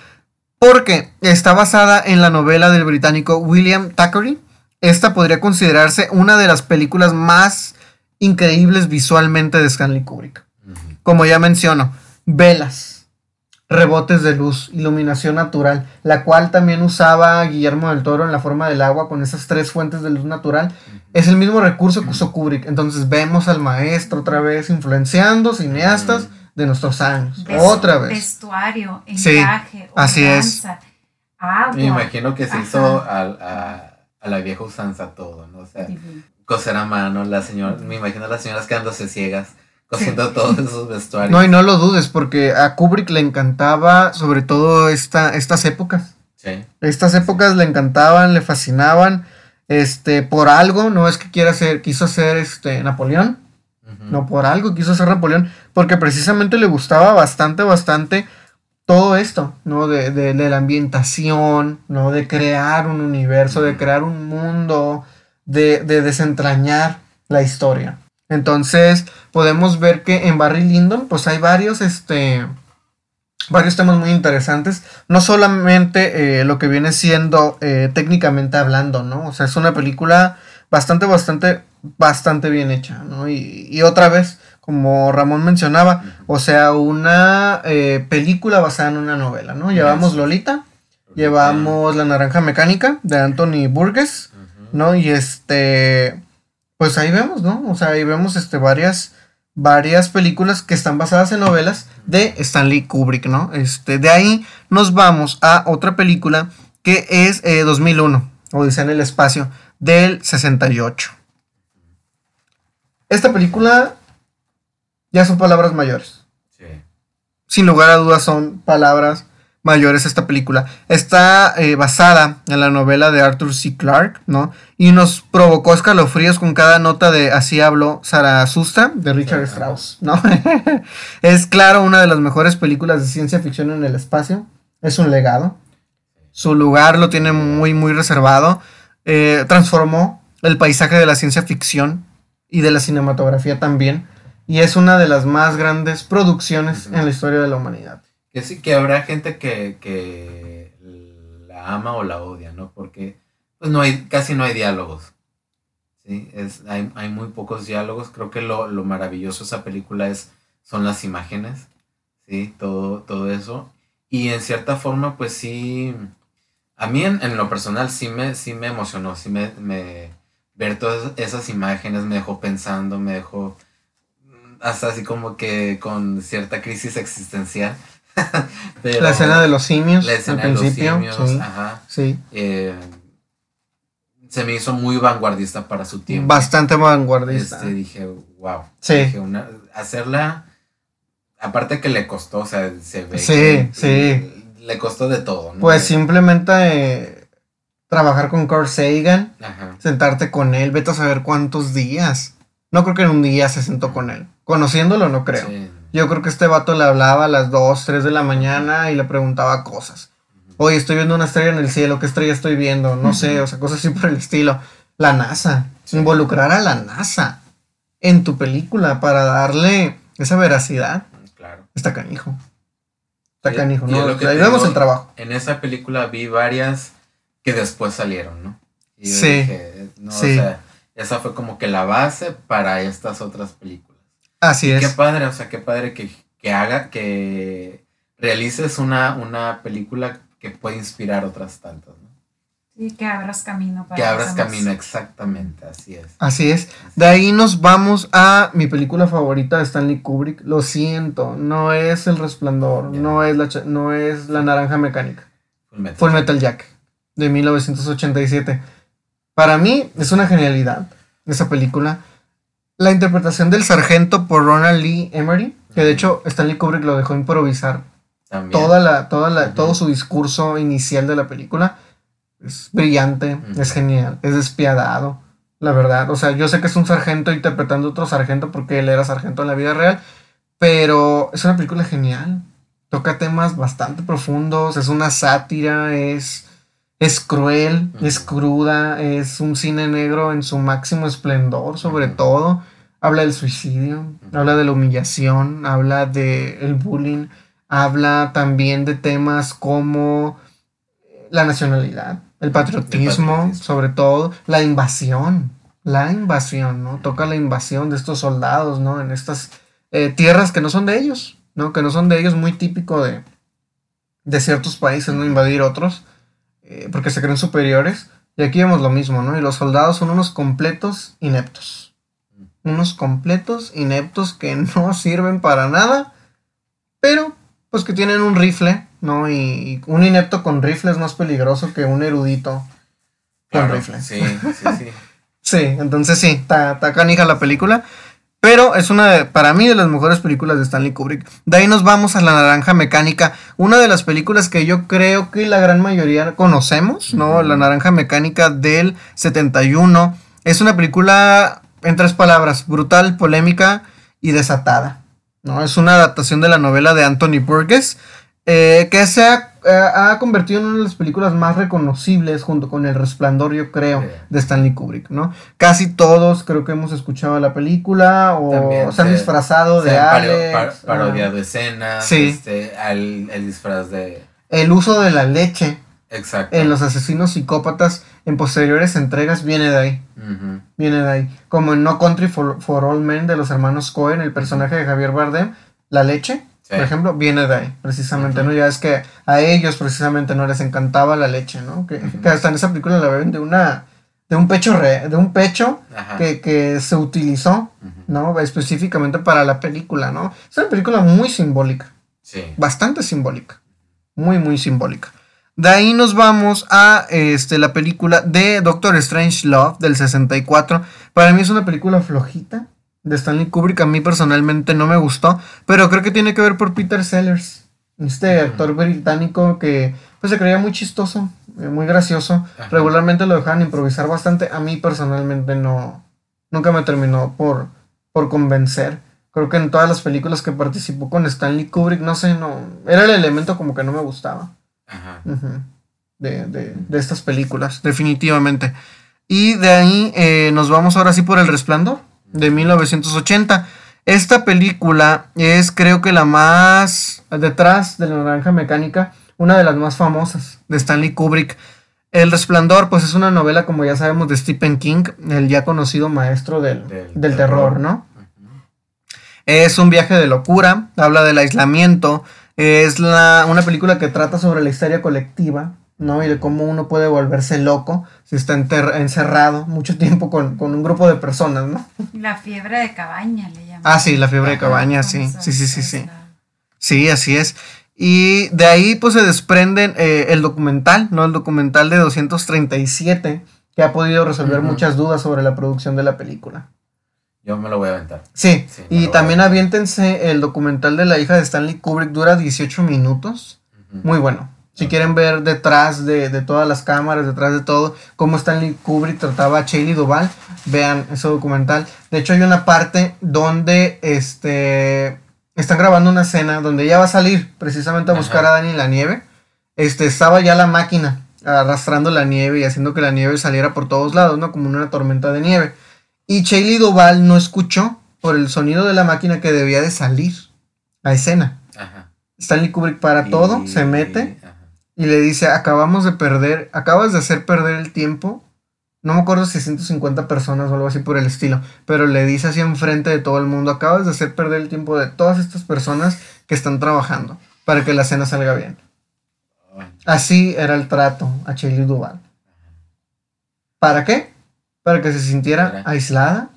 porque está basada en la novela del británico William Thackeray. Esta podría considerarse una de las películas más increíbles visualmente de Stanley Kubrick. Como ya menciono, velas, rebotes de luz, iluminación natural, la cual también usaba Guillermo del Toro en la forma del agua con esas tres fuentes de luz natural. Es el mismo recurso que usó Kubrick. Entonces vemos al maestro otra vez influenciando cineastas de nuestros años. Ves- otra vez. Vestuario, Sí, encaje, así es. Agua. Me imagino que se Ajá. hizo al- a, a la vieja usanza todo, ¿no? O sea, coser a mano, la señora, me imagino a las señoras quedándose ciegas, cosiendo todos esos vestuarios. No, y no lo dudes, porque a Kubrick le encantaba sobre todo esta, estas épocas. Sí. Estas épocas le encantaban, le fascinaban. Este, por algo, no es que quiera ser, quiso ser este Napoleón. No, por algo quiso ser Napoleón, porque precisamente le gustaba bastante, bastante todo esto, ¿no? De, de- de la ambientación, ¿no? De crear un universo, de crear un mundo, de, de desentrañar la historia. Entonces, podemos ver que en Barry Lyndon, pues hay varios, este, varios temas muy interesantes. No solamente eh, lo que viene siendo eh, técnicamente hablando, ¿no? O sea, es una película bastante, bastante, bastante bien hecha, ¿no? Y, y otra vez, como Ramón mencionaba, o sea, una eh, película basada en una novela, ¿no? Llevamos. Lolita, llevamos La Naranja Mecánica de Anthony Burgess. ¿no? Y este, pues ahí vemos, ¿no? O sea, ahí vemos este, varias, varias películas que están basadas en novelas de Stanley Kubrick, ¿no? Este, de ahí nos vamos a otra película que es eh, 2001, Odisea en el Espacio, del 68. Esta película ya son palabras mayores Sí. sin lugar a dudas son palabras mayores esta película. Está eh, basada en la novela de Arthur C. Clarke, ¿no? Y nos provocó escalofríos con cada nota de Así habló Zarathustra de Richard. Strauss, ¿no? es claro una de las mejores películas de ciencia ficción en el espacio. es un legado. Su lugar lo tiene muy, muy reservado. Eh, transformó el paisaje de la ciencia ficción y de la cinematografía también. Y es una de las más grandes producciones en la historia de la humanidad. Que sí, que habrá gente que, que la ama o la odia, ¿no? Porque pues no hay, casi no hay diálogos. ¿sí? Es, hay, hay muy pocos diálogos. Creo que lo, lo maravilloso de esa película es, son las imágenes, ¿sí? Todo, todo eso. Y en cierta forma, pues sí, a mí en, en lo personal sí me, sí me emocionó, sí me, me, ver todas esas imágenes me dejó pensando, me dejó mm, hasta así como que con cierta crisis existencial. Pero la escena de los simios la escena al de los principio. simios, sí, ajá. sí. eh, se me hizo muy vanguardista para su tiempo. Bastante vanguardista. Este, dije, wow. Sí. Dije, una- hacerla, aparte que le costó, o sea, se ve. Sí, que- sí. Le costó de todo, ¿no? Pues simplemente eh, trabajar con Carl Sagan, Ajá. sentarte con él, vete a saber cuántos días. No creo que en un día se sentó con él. Conociéndolo, no creo. Sí. Yo creo que este vato le hablaba a las 2, 3 de la mañana y le preguntaba cosas. Oye, estoy viendo una estrella en el cielo, ¿qué estrella estoy viendo? No sé, o sea, cosas así por el estilo. La NASA, Sí. involucrar a la NASA en tu película para darle esa veracidad, Claro. está canijo. Está Y- canijo, ¿no? es lo que Ahí vemos el trabajo. En esa película vi varias que después salieron, ¿no? Y Sí. dije, no, Sí. o sea, esa fue como que la base para estas otras películas. Así Qué es. padre, o sea, qué padre que, que haga, que realices una, una película que puede inspirar otras tantas, ¿no? Sí, que abras camino para Que abras camino, exactamente, así es. Así es. De ahí nos vamos a mi película favorita de Stanley Kubrick. Lo siento, no es El Resplandor, no es la no es la Naranja Mecánica. Full Metal. Full Metal Jack de 1987. Para mí es una genialidad esa película. La interpretación del sargento por Ronald Lee Emery, que de hecho Stanley Kubrick lo dejó improvisar También. toda la, toda la, todo su discurso inicial de la película es brillante, es genial, es despiadado, la verdad. O sea, yo sé que es un sargento interpretando a otro sargento porque él era sargento en la vida real, pero es una película genial. Toca temas bastante profundos, es una sátira, es, es cruel, es cruda, es un cine negro en su máximo esplendor, sobre todo. Habla del suicidio, habla de la humillación, habla del el bullying, habla también de temas como la nacionalidad, el patriotismo, patriotismo. sobre todo, la invasión, la invasión, ¿no? Toca la invasión de estos soldados, ¿no? En estas eh, tierras que no son de ellos, ¿no? Que no son de ellos, muy típico de, de ciertos países, ¿no? Invadir otros, eh, porque se creen superiores. Y aquí vemos lo mismo, ¿no? Y los soldados son unos completos ineptos. Unos completos ineptos que no sirven para nada, pero pues que tienen un rifle, ¿no? Y, y un inepto con rifle es más peligroso que un erudito con Claro, rifle. Sí, sí, sí. Sí, entonces sí, está está canija la película. Pero es una de, para mí, de las mejores películas de Stanley Kubrick. De ahí nos vamos a La Naranja Mecánica, una de las películas que yo creo que la gran mayoría conocemos, ¿no? La Naranja Mecánica del 71. Es una película, en tres palabras, brutal, polémica y desatada, ¿no? Es una adaptación de la novela de Anthony Burgess, eh, que se ha, eh, ha convertido en una de las películas más reconocibles junto con El Resplandor, yo creo, Sí. de Stanley Kubrick, ¿no? Casi todos creo que hemos escuchado la película o También se han disfrazado Se de han paro- ah, parodiado escenas, Sí. este, al, el disfraz de... el uso de la leche Exacto. en los asesinos psicópatas en posteriores entregas viene de ahí. Viene de ahí. Como en No Country for, for All Men de los hermanos Cohen, el personaje de Javier Bardem, la leche, Sí. por ejemplo, viene de ahí, precisamente. ¿no? Ya es que a ellos precisamente no les encantaba la leche, ¿no? Que, hasta en esa película la beben de una de un pecho re- de un pecho que, que se utilizó. ¿no? Específicamente para la película, ¿no? Es una película muy simbólica, Sí. bastante simbólica, muy, muy simbólica. De ahí nos vamos a este, la película de Doctor Strange Love del 64. Para mí es una película flojita de Stanley Kubrick. A mí personalmente no me gustó, pero creo que tiene que ver por Peter Sellers, este actor británico que pues se creía muy chistoso, eh, muy gracioso. Ajá. Regularmente lo dejaban improvisar bastante. A mí personalmente no, nunca me terminó por, por convencer. Creo que en todas las películas que participó con Stanley Kubrick, no sé, no, era el elemento como que no me gustaba. Ajá. De, de- de estas películas, definitivamente. Y de ahí eh, nos vamos ahora sí por El Resplandor, de 1980. Esta película es creo que la más detrás de la naranja mecánica, una de las más famosas de Stanley Kubrick. El Resplandor, pues es una novela, como ya sabemos, de Stephen King, el ya conocido maestro del, Del del terror. terror, ¿no? Es un viaje de locura, habla del aislamiento, es la, una película que trata sobre la histeria colectiva, ¿no? Y de cómo uno puede volverse loco si está enter- encerrado mucho tiempo con, con un grupo de personas, ¿no? La fiebre de cabaña le llaman. Ah, sí, la fiebre de cabaña, sí, sí, sí, sí, sí. Sí, así es. Y de ahí pues se desprenden eh, el documental, ¿no? El documental de 237, que ha podido resolver muchas dudas sobre la producción de la película. Yo me lo voy a aventar. Sí, y también aviéntense el documental de la hija de Stanley Kubrick, dura 18 minutos. Muy bueno. Si quieren ver detrás de, de todas las cámaras, detrás de todo, cómo Stanley Kubrick trataba a Shelley Duvall, vean ese documental. De hecho, hay una parte donde este están grabando una escena donde ella va a salir precisamente a buscar Ajá. a Dani en la nieve. Este estaba ya la máquina arrastrando la nieve y haciendo que la nieve saliera por todos lados, ¿no? Como una tormenta de nieve. Y Shelley Duvall no escuchó por el sonido de la máquina que debía de salir a escena. Ajá. Stanley Kubrick para Y- todo, se mete. Y le dice, acabamos de perder, acabas de hacer perder el tiempo. No me acuerdo si 150 personas o algo así por el estilo, pero le dice así enfrente de todo el mundo, acabas de hacer perder el tiempo de todas estas personas que están trabajando para que la cena salga bien. Ay, Así era el trato a Shelley Duvall. ¿Para qué? Para que se sintiera Para- aislada,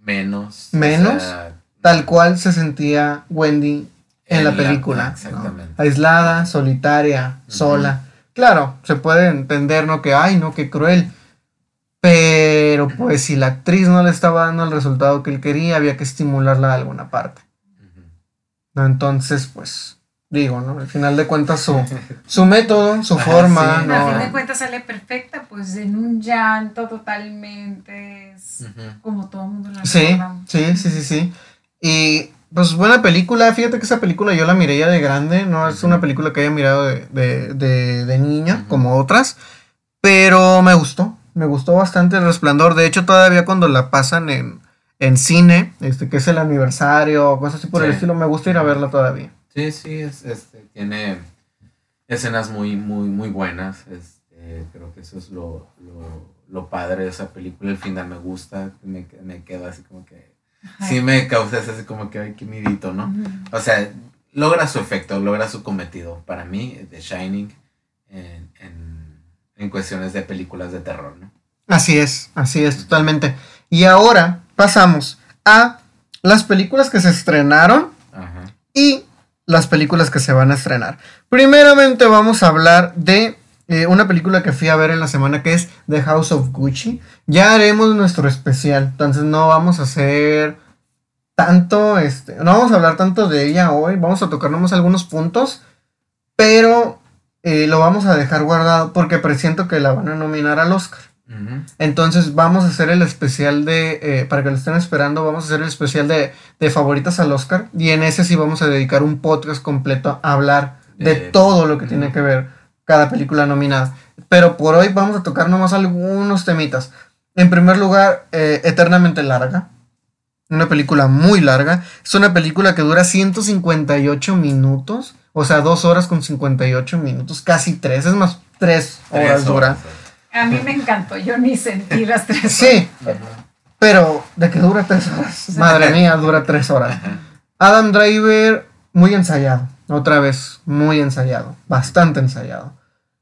Menos. o Menos, sea, tal cual se sentía Wendy en, En la la- película. ¿no? exactamente. Aislada, solitaria, Ujú. sola. Claro, se puede entender, ¿no? Que, ay, no, qué cruel. Pero pues si la actriz no le estaba dando el resultado que él quería, había que estimularla de alguna parte. ¿no? Entonces, pues, digo, ¿no? Al final de cuentas, su, su método, su forma, sí. ¿no? A fin de cuentas sale perfecta, pues en un llanto totalmente. Es Ujú. como todo el mundo la Sí, sí, sí, sí, sí. Y pues buena película. Fíjate que esa película yo la miré ya de grande. No es una película que haya mirado de, de, de, de niño, como otras. Pero me gustó. Me gustó bastante el resplandor. De hecho, todavía cuando la pasan en, en cine, este, que es el aniversario cosas así por el estilo, me gusta ir a verla todavía. Sí, sí, es, este, tiene escenas muy, muy, muy buenas. Este, creo que eso es lo, lo, lo padre de esa película. El final me gusta, me, me queda así como que... Ajá. Sí me causa ese así como que, ay, qué midito, ¿no? O sea, logra su efecto, logra su cometido. Para mí, The Shining, en, en, en cuestiones de películas de terror, ¿no? Así es, así es, totalmente. Y ahora pasamos a las películas que se estrenaron Ajá. y las películas que se van a estrenar. Primeramente vamos a hablar de eh, una película que fui a ver en la semana que es The House of Gucci. Ya haremos nuestro especial, entonces no vamos a hacer tanto, este, no vamos a hablar tanto de ella hoy, vamos a tocar nomás algunos puntos, pero eh, lo vamos a dejar guardado porque presiento que la van a nominar al Oscar. Entonces vamos a hacer el especial de, eh, para que lo estén esperando, vamos a hacer el especial de, de favoritas al Oscar. Y en ese sí vamos a dedicar un podcast completo a hablar de todo lo que tiene que ver cada película nominada. Pero por hoy vamos a tocar nomás algunos temitas. En primer lugar, eh, Eternamente Larga. Una película muy larga. Es una película que dura 158 minutos. O sea, 2 horas con 58 minutos. Casi 3. Es más, 3 Tres horas dura. A mí me encantó, yo ni sentí las tres. Sí, Ajá. pero de que dura tres horas. Madre mía, dura tres horas. Adam Driver, muy ensayado. Otra vez, muy ensayado. Bastante ensayado.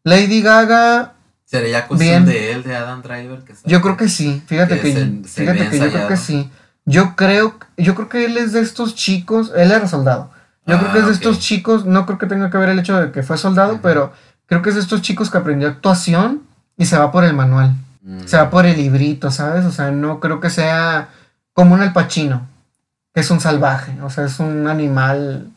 Lady Gaga, ¿Sería cuestión Bien. de él, de Adam Driver? Que yo creo que sí. Fíjate Que que, se- se fíjate que yo creo que sí. Yo creo, yo creo que él es de estos chicos. Él era soldado. Yo creo Ah, que es de ok. estos chicos. No creo que tenga que ver el hecho de que fue soldado, pero creo que es de estos chicos que aprendió actuación y se va por el manual. Mm. Se va por el librito, ¿sabes? O sea, no creo que sea como un alpachino, que es un salvaje, o sea, es un animal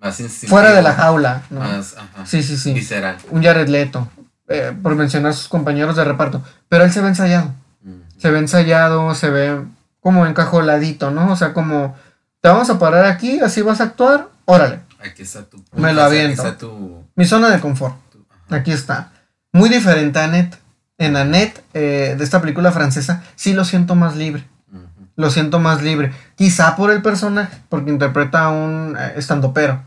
Más fuera de la jaula, ¿no? Más, ajá. Sí, sí, sí. Visceral. Un Jared Leto, eh, por mencionar a sus compañeros de reparto. Pero él se ve ensayado, Mm. se ve ensayado, se ve como encajoladito, ¿no? O sea, como, te vamos a parar aquí, así vas a actuar, órale. Aquí está tu. Me lo aquí aviento. está tu. Mi zona de confort. tu- Aquí está. Muy diferente a Annette. En Annette, eh, de esta película francesa, sí lo siento más libre. Lo siento más libre. Quizá por el personaje, porque interpreta a un eh, estandopero,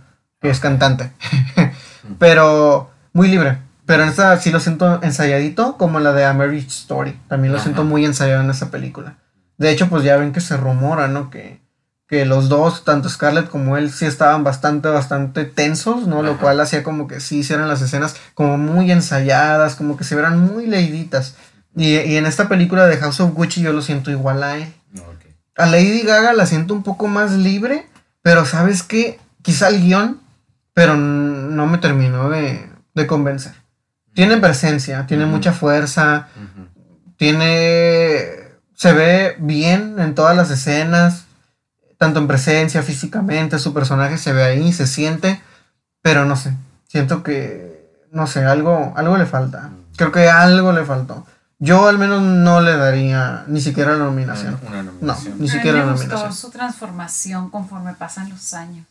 es cantante. Pero muy libre. Pero en esta sí lo siento ensayadito, como la de A Marriage Story. También lo Ajá. siento muy ensayado en esa película. De hecho, pues ya ven que se rumora, ¿no? Que, que los dos, tanto Scarlett como él, sí estaban bastante, bastante tensos, ¿no? Lo cual hacía como que sí hicieran las escenas como muy ensayadas, como que se vieran muy leiditas. Y, y en esta película de House of Gucci yo lo siento igual a él. A Lady Gaga la siento un poco más libre, pero ¿sabes qué? Quizá el guion, pero n- no me terminó de, de convencer. Tiene presencia, tiene mucha fuerza, tiene... Se ve bien en todas las escenas, tanto en presencia, físicamente, su personaje se ve ahí, se siente, pero no sé, siento que, no sé, algo, algo le falta. Creo que algo le faltó. Yo al menos no le daría ni siquiera la nominación. Una No, nominación. ni siquiera la nominación. su transformación conforme pasan los años.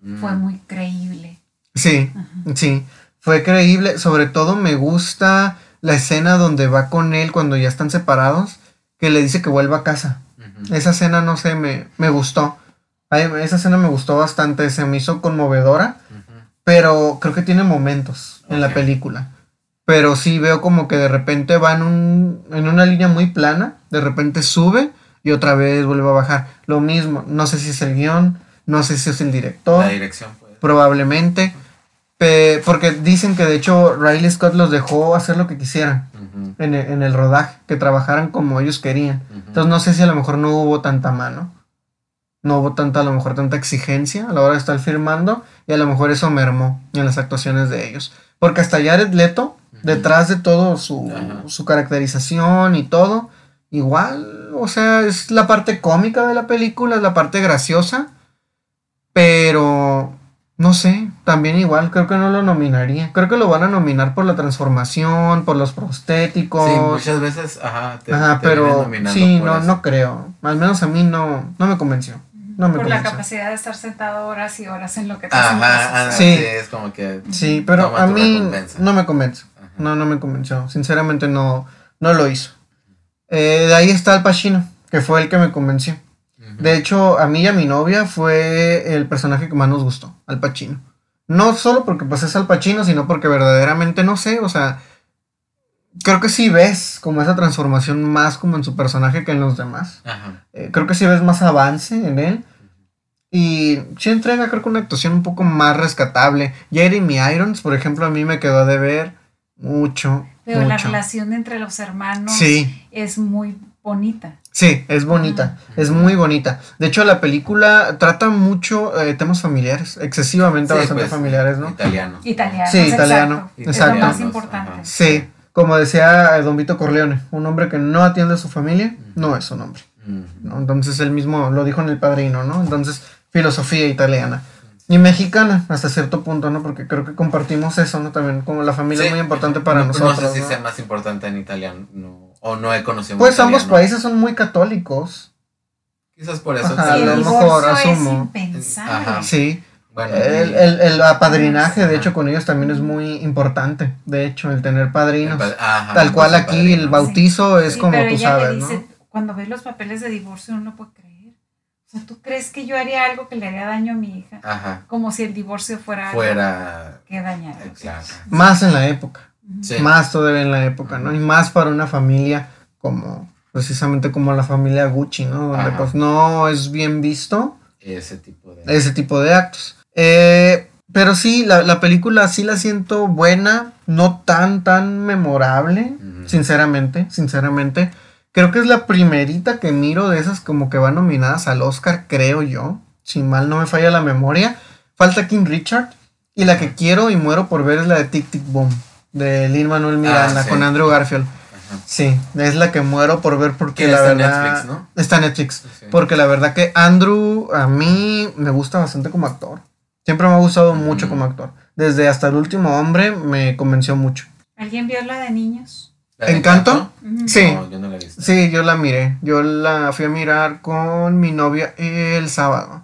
Mm. Fue muy creíble. Sí, sí, fue creíble. Sobre todo me gusta la escena donde va con él cuando ya están separados, que le dice que vuelva a casa. Esa escena, no sé, me, me gustó. Ay, esa escena me gustó bastante, se me hizo conmovedora, pero creo que tiene momentos en la película. Pero sí veo como que de repente va en, un, en una línea muy plana, de repente sube y otra vez vuelve a bajar. Lo mismo, no sé si es el guion, no sé si es el director La dirección pues. probablemente. porque dicen que de hecho Riley Scott los dejó hacer lo que quisieran en el, en el rodaje, que trabajaran como ellos querían. Entonces no sé si a lo mejor no hubo tanta mano, no hubo tanta, a lo mejor tanta exigencia a la hora de estar firmando y a lo mejor eso mermó en las actuaciones de ellos. Porque hasta Jared Leto, detrás de todo su, su caracterización y todo, igual, o sea, es la parte cómica de la película, es la parte graciosa, pero no sé, también igual creo que no lo nominaría. Creo que lo van a nominar por la transformación, por los prostéticos. Sí, muchas veces, ajá, te, Ajá, te pero sí, no, eso. no creo. Al menos a mí no, no me convenció. No me Por la capacidad de estar sentado horas y horas en lo que te Ajá, ajá, Sí. sí. es como que. Sí, pero a mí recompensa. no me convence. Ajá. No, no me convenció. Sinceramente no, no lo hizo. Eh, de ahí está Al Pacino, que fue el que me convenció. De hecho, a mí y a mi novia fue el personaje que más nos gustó, Al Pacino. No solo porque pues es Al Pacino, sino porque verdaderamente no sé, o sea, creo que sí ves como esa transformación más como en su personaje que en los demás. Ajá. Eh, creo que sí ves más avance en él. Y sí entrega, creo que una actuación un poco más rescatable. Jeremy Irons, por ejemplo, a mí me quedó de ver mucho. Pero la relación entre los hermanos Sí, es muy bonita. Sí, es bonita, es muy bonita. De hecho, la película trata mucho eh, temas familiares, excesivamente Sí, bastante pues, familiares, ¿no? Italiano. Italiano. Sí, italiano, Es exacto. lo más importante. ajá. Sí, como decía eh, Don Vito Corleone, un hombre que no atiende a su familia no es un hombre. Entonces él mismo lo dijo en El Padrino, ¿no? Entonces, filosofía italiana. Y mexicana, hasta cierto punto, ¿no? Porque creo que compartimos eso, ¿no? También como la familia es muy importante para no, nosotros. No sé si ¿no? sea más importante en italiano no, o no he conocido Pues italiano. ambos países son muy católicos. Quizás por eso. Ajá, Sí, a lo mejor es asumo. Ajá. Sí. Bueno, El, el, el apadrinaje, de hecho, con ellos también es muy importante. De hecho, el tener padrinos. el pa- ajá, Tal cual aquí el bautizo es Sí, como pero tú ella sabes, dice, ¿no? cuando ves los papeles de divorcio uno no puede creer. O sea, ¿tú crees que yo haría algo que le haría daño a mi hija? Ajá. Como si el divorcio fuera algo que dañara. Claro. Más en la época. Sí. Más todavía en la época, ¿no? Y más para una familia como, precisamente como la familia Gucci, ¿no? Donde Ajá. pues no es bien visto Ese tipo de. ese tipo de actos. Eh, pero sí, la, la película sí la siento buena, no tan, tan memorable, sinceramente, sinceramente. Creo que es la primerita que miro de esas como que van nominadas al Oscar, creo yo. Si mal no me falla la memoria. Falta King Richard. Y la que quiero y muero por ver es la de Tic Tic Boom. De Lin Manuel Miranda Ah, sí. con Andrew Garfield. Ajá. Sí, es la que muero por ver porque Que la está en verdad. Netflix, ¿no? Está Netflix. Sí. Porque la verdad que Andrew a mí me gusta bastante como actor. Siempre me ha gustado mucho Mm. como actor. Desde hasta el último hombre me convenció mucho. ¿Alguien vio la de niños? ¿La de ¿Encanto? Sí. No, yo no la he visto. Sí, yo la miré. Yo la fui a mirar con mi novia el sábado.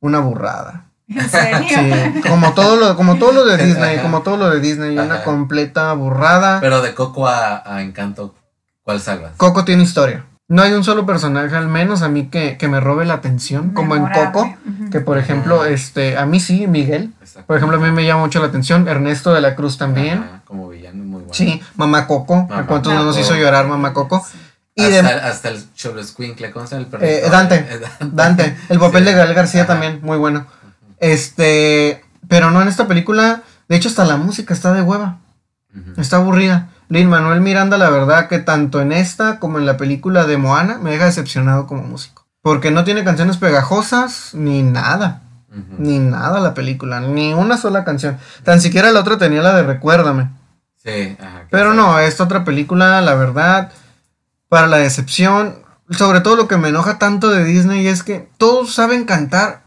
Una burrada. ¿En serio? Sí, como todo lo, como todo lo de Disney, Ajá. como todo lo de Disney, una completa burrada. Pero de Coco a, a Encanto, ¿cuál salvas? Coco tiene historia. No hay un solo personaje, al menos a mí, que, que me robe la atención, como en. Coco, que por ejemplo, este, a mí sí, Miguel. Por ejemplo, a mí me llama mucho la atención. Ernesto de la Cruz también. Ajá, como villano, muy bueno. Sí, Mamá Coco. ¿A Mamá cuántos no nos hizo llorar Mamá Coco? Sí. Y hasta, de hasta el ¿cómo se llama el? Eh, Dante. Eh, Dante, el papel Sí. de Gael García Ajá. también, muy bueno. Este, pero no en esta película. De hecho, hasta la música está de hueva. Está aburrida. Lin Manuel Miranda, la verdad que tanto en esta como en la película de Moana me deja decepcionado como músico. Porque no tiene canciones pegajosas ni nada. Ni nada la película. Ni una sola canción. Tan siquiera la otra tenía la de Recuérdame. Sí, ajá. Pero no, esta otra película, la verdad, para la decepción, sobre todo lo que me enoja tanto de Disney es que todos saben cantar,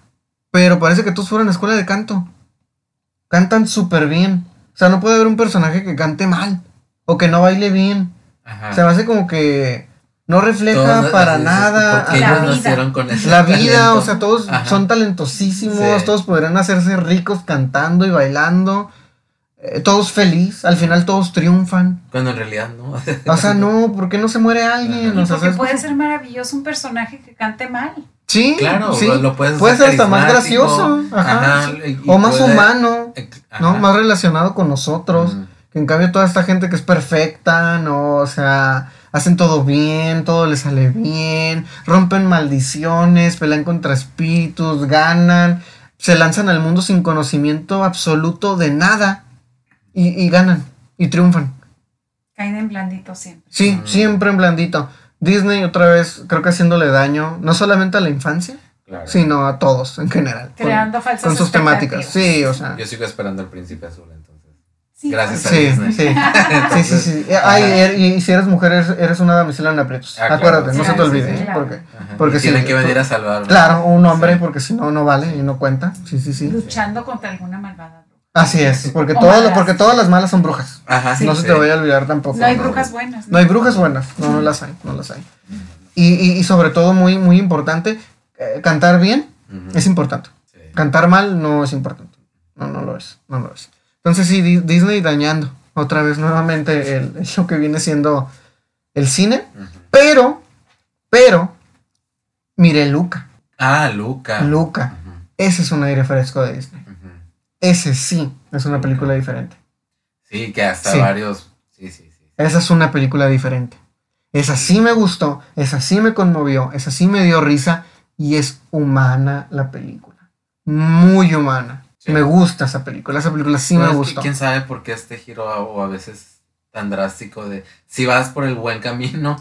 pero parece que todos fueron a escuela de canto. Cantan súper bien. O sea, no puede haber un personaje que cante mal o que no baile bien. Ajá. Se me hace como que no refleja Todos- para así, nada porque La ellos vida. nacieron con ese la vida, talento. o sea, todos Ajá. son talentosísimos, Sí. todos podrían hacerse ricos cantando y bailando, eh, todos feliz, al final todos triunfan. Cuando en realidad no. O sea, no, ¿por qué no se muere alguien? O sea, porque ¿sabes? puede ser maravilloso un personaje que cante mal. Sí, Claro, sí. lo, lo puedes Puede ser hasta más gracioso, ajá, Ajá, y- y o más puede- humano, ¿no? Más relacionado con nosotros. Ujú. Que en cambio toda esta gente que es perfecta, ¿no? O sea, hacen todo bien, todo les sale bien, rompen maldiciones, pelean contra espíritus, ganan, se lanzan al mundo sin conocimiento absoluto de nada y, y ganan y triunfan. Caen en blandito siempre. Sí, Mm. siempre en blandito. Disney otra vez creo que haciéndole daño, no solamente a la infancia, Claro. sino a todos en general. con- Creando falsas con sus temáticas. Sí, o sea. Yo sigo esperando el príncipe azul, entonces. Sí, Gracias a Sí, Disney. sí, sí, sí, sí. Ajá. Ay, er- y si eres mujer, eres, eres una damisela en aprietos. Ah, claro. Acuérdate, no se te sí, olvide. sí, ¿eh? claro. Porque, Ajá. porque Y sí, tienen que venir a salvarme. claro, un hombre, Sí. porque si no, no vale y no cuenta. Sí, sí, sí. Luchando contra alguna malvada. Así es, porque, todas, porque todas las malas son brujas. Ajá. no se sí. te vaya a olvidar tampoco. No hay brujas buenas. No hay brujas buenas, no, no las hay, no las hay. Y, y, y sobre todo, muy, muy importante, eh, cantar bien es importante. Sí. Cantar mal no es importante. No, no lo es. No lo es. Entonces sí, Di- Disney dañando otra vez nuevamente el, lo que viene siendo el cine. Pero, pero, mire Luca. Ah, Luca. Luca. Ese es un aire fresco de Disney. Ese sí es una película diferente. Sí, que hasta Sí. varios. Sí, sí, sí. Esa es una película diferente. Esa sí me gustó, esa sí me conmovió, esa sí me dio risa y es humana la película. Muy humana. Sí. Me gusta esa película. Esa película sí me gustó. ¿Quién sabe por qué este giro o a veces tan drástico de si vas por el buen camino,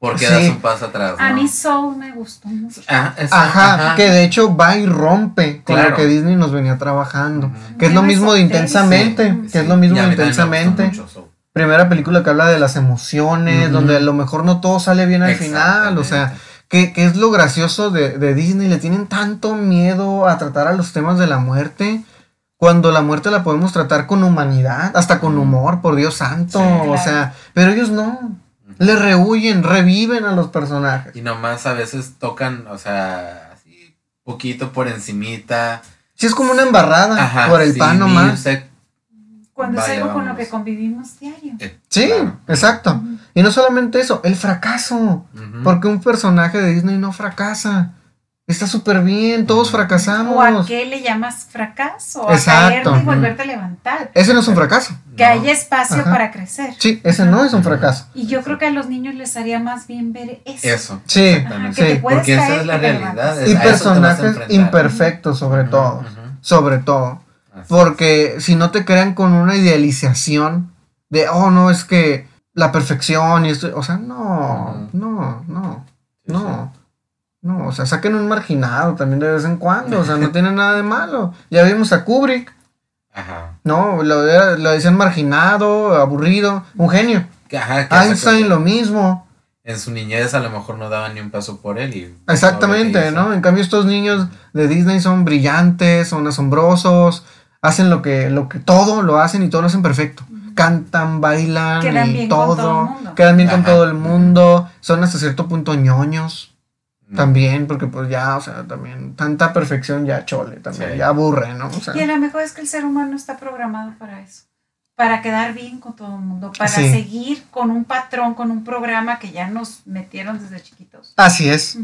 ¿por qué Sí. das un paso atrás? A no? mí Soul me gustó mucho. Ah, eso, Ajá, que de hecho va y rompe con Claro. lo que Disney nos venía trabajando. Que es lo mismo de. Intensamente. Sí, Que es lo mismo a de Intensamente. mucho, Primera película que habla de las emociones, donde a lo mejor no todo sale bien al final. O sea, que, que es lo gracioso de, de Disney. Le tienen tanto miedo a tratar a los temas de la muerte. Cuando la muerte la podemos tratar con humanidad, hasta con humor, por Dios santo. Sí, O sea, pero ellos no. Le rehuyen, reviven a los personajes. Y nomás a veces tocan, o sea, así, poquito por encimita. Sí, es como una embarrada Ajá, por el sí, pan nomás. Cuando es algo con lo que convivimos diario. eh, Sí, claro. exacto. Y no solamente eso, el fracaso. Porque un personaje de Disney no fracasa. Está súper bien, todos fracasamos. ¿O a qué le llamas fracaso? A Exacto. caerte y volverte a levantar. Ese no es un fracaso. Que No. haya espacio Ajá. para crecer. Sí, ese no es un fracaso. Y yo creo que a los niños les haría más bien ver eso. Eso. Sí. Ajá, que sí. te Porque esa caer es la realidad. Y personajes imperfectos sobre todo. Sobre todo. Así es. Porque si no te crean con una idealización de, oh, no, es que la perfección y esto. O sea, no, no, no, Sí, no. No, o sea, saquen un marginado también de vez en cuando. O sea, no tiene nada de malo. Ya vimos a Kubrick. Ajá. No, lo, lo decían marginado, aburrido, un genio. Ajá, Einstein lo mismo. En su niñez a lo mejor no daban ni un paso por él. Y Exactamente. ¿no? En cambio estos niños de Disney son brillantes, son asombrosos, hacen lo que, lo que todo lo hacen y todo lo hacen perfecto. Cantan, bailan Quedan y bien con todo. todo el mundo. Quedan bien con todo el mundo. Son hasta cierto punto ñoños. También, porque pues ya, o sea, también tanta perfección ya chole, también Sí. ya aburre, ¿no? O sea, Y a lo mejor es que el ser humano está programado para eso, para quedar bien con todo el mundo, para Sí. seguir con un patrón, con un programa que ya nos metieron desde chiquitos. así es.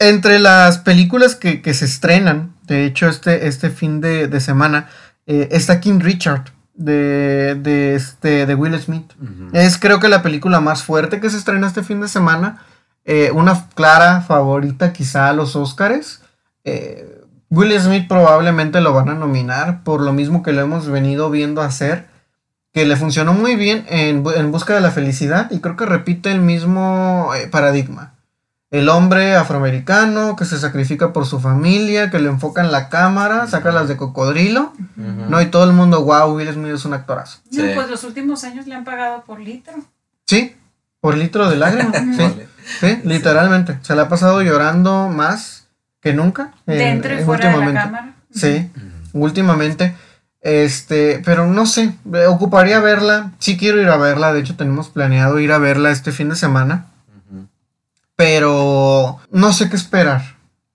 Entre las películas que, que se estrenan, de hecho, este, este fin de, de semana, eh, está King Richard de, de, este, de Will Smith. Ujú. Es creo que la película más fuerte que se estrena este fin de semana. Eh, una clara favorita quizá a los Oscars. Eh, Will Smith probablemente lo van a nominar por lo mismo que lo hemos venido viendo hacer. Que le funcionó muy bien en, en Busca de la Felicidad y creo que repite el mismo eh, paradigma. El hombre afroamericano que se sacrifica por su familia, que le enfoca en la cámara, saca las de cocodrilo. ¿no? Y todo el mundo, wow, Will Smith es un actorazo. No, Sí. pues los últimos años le han pagado por litro. Sí, por litro de lágrima. sí, Vale. Sí, literalmente. Se le ha pasado llorando más que nunca. en- Dentro y en fuera de la últimamente. cámara. Sí, últimamente. Este, pero no sé, eh, ocuparía verla. Sí quiero ir a verla. De hecho, tenemos planeado ir a verla este fin de semana. Pero no sé qué esperar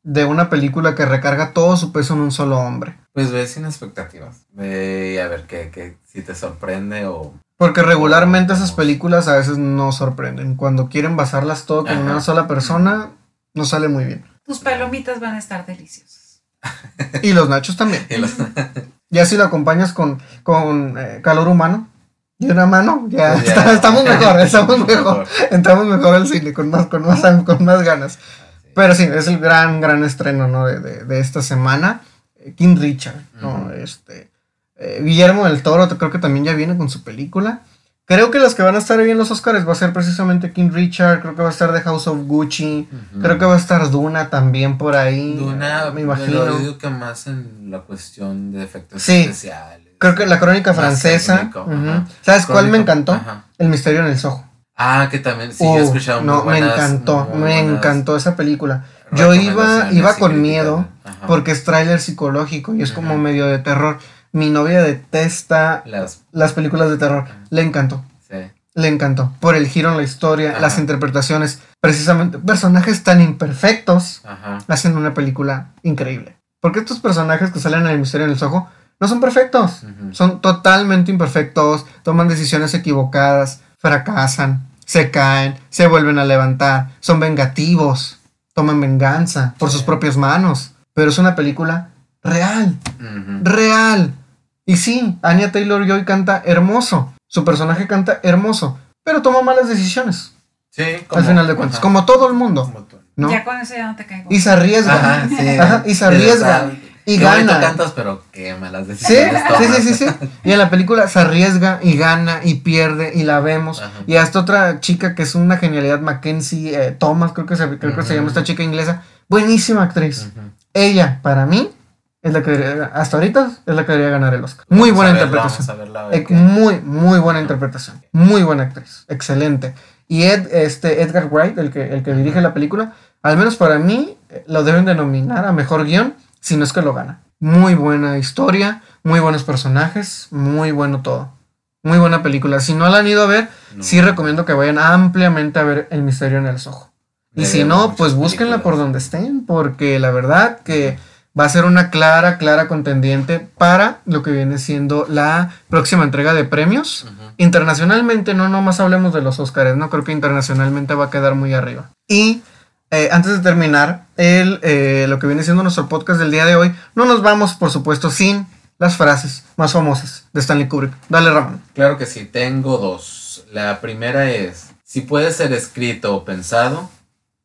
de una película que recarga todo su peso en un solo hombre. Pues ve sin expectativas. Ve a ver qué, qué, si te sorprende o... Porque regularmente esas películas a veces no sorprenden. Cuando quieren basarlas todo con Ajá. una sola persona, no sale muy bien. Tus palomitas van a estar deliciosas. Y los nachos también. y los- Ya si lo acompañas con, con eh, calor humano y una mano, ya, Pues ya. está- estamos mejor, estamos mejor. Mejor. Entramos mejor al cine con más, con más, con más ganas. Pero sí, es el gran, gran estreno ¿no? de, de- de esta semana. Eh, King Richard, ¿no? Este, eh, Guillermo del Toro creo que también ya viene con su película. Creo que las que van a estar ahí en los Oscars va a ser precisamente King Richard, creo que va a estar The House of Gucci, creo que va a estar Duna también por ahí. Duna, me me imagino. Lo digo que más en la cuestión de efectos Sí. especiales. Creo que la crónica Más francesa. ¿Sabes cuál me encantó? ajá. El misterio en el Soho. Ah, que también, sí, he escuchado muy no, me encantó, muy me encantó esa película. Yo iba, iba con miedo porque es tráiler psicológico y es como medio de terror. Mi novia detesta Las, las películas de terror. Le encantó, sí. le encantó. Por el giro en la historia, Ajá. las interpretaciones, precisamente personajes tan imperfectos hacen una película increíble. Porque estos personajes que salen en el misterio en el ojo no son perfectos. Son totalmente imperfectos, toman decisiones equivocadas, fracasan, se caen, se vuelven a levantar, son vengativos, toman venganza por sus propias manos. Pero es una película real, real. Y sí, Anya Taylor Joy canta hermoso, su personaje canta hermoso, pero toma malas decisiones, Sí, al final de cuentas, ajá. como todo el mundo, Como. ¿no? Ya con eso ya no te caigo. Y se arriesga. Ajá, sí. Ajá, y se Sí, arriesga, y gana. cantas, pero qué malas Sí, decisiones sí, tomas. sí, sí, sí. Y en la película se arriesga y gana y pierde y la vemos. Ajá. Y hasta otra chica que es una genialidad, Mackenzie eh, Thomas, creo que, se, creo que se llama esta chica inglesa. Buenísima actriz. Ujú. Ella, para mí, es la que debería- hasta ahorita es la que debería ganar el Oscar. Muy buena a verla, interpretación. verla, ver Muy, muy buena interpretación. Muy buena actriz. Excelente. Y Ed, este, Edgar Wright, el que, el que dirige la película, al menos para mí, eh, lo deben de nominar a mejor guion, si no es que lo gana. Muy buena historia, muy buenos personajes, muy bueno todo. Muy buena película. Si no la han ido a ver, No. sí recomiendo que vayan ampliamente a ver El Misterio en el Soho. Y si no, pues búsquenla por donde estén, porque la verdad que va a ser una clara, clara contendiente para lo que viene siendo la próxima entrega de premios. Internacionalmente, no nomás hablemos de los Oscars, no creo que internacionalmente va a quedar muy arriba. Y eh, antes de terminar el, eh, lo que viene siendo nuestro podcast del día de hoy, no nos vamos, por supuesto, sin las frases más famosas de Stanley Kubrick. Dale, Ramón. Claro que sí, tengo dos. La primera es, si puede ser escrito o pensado,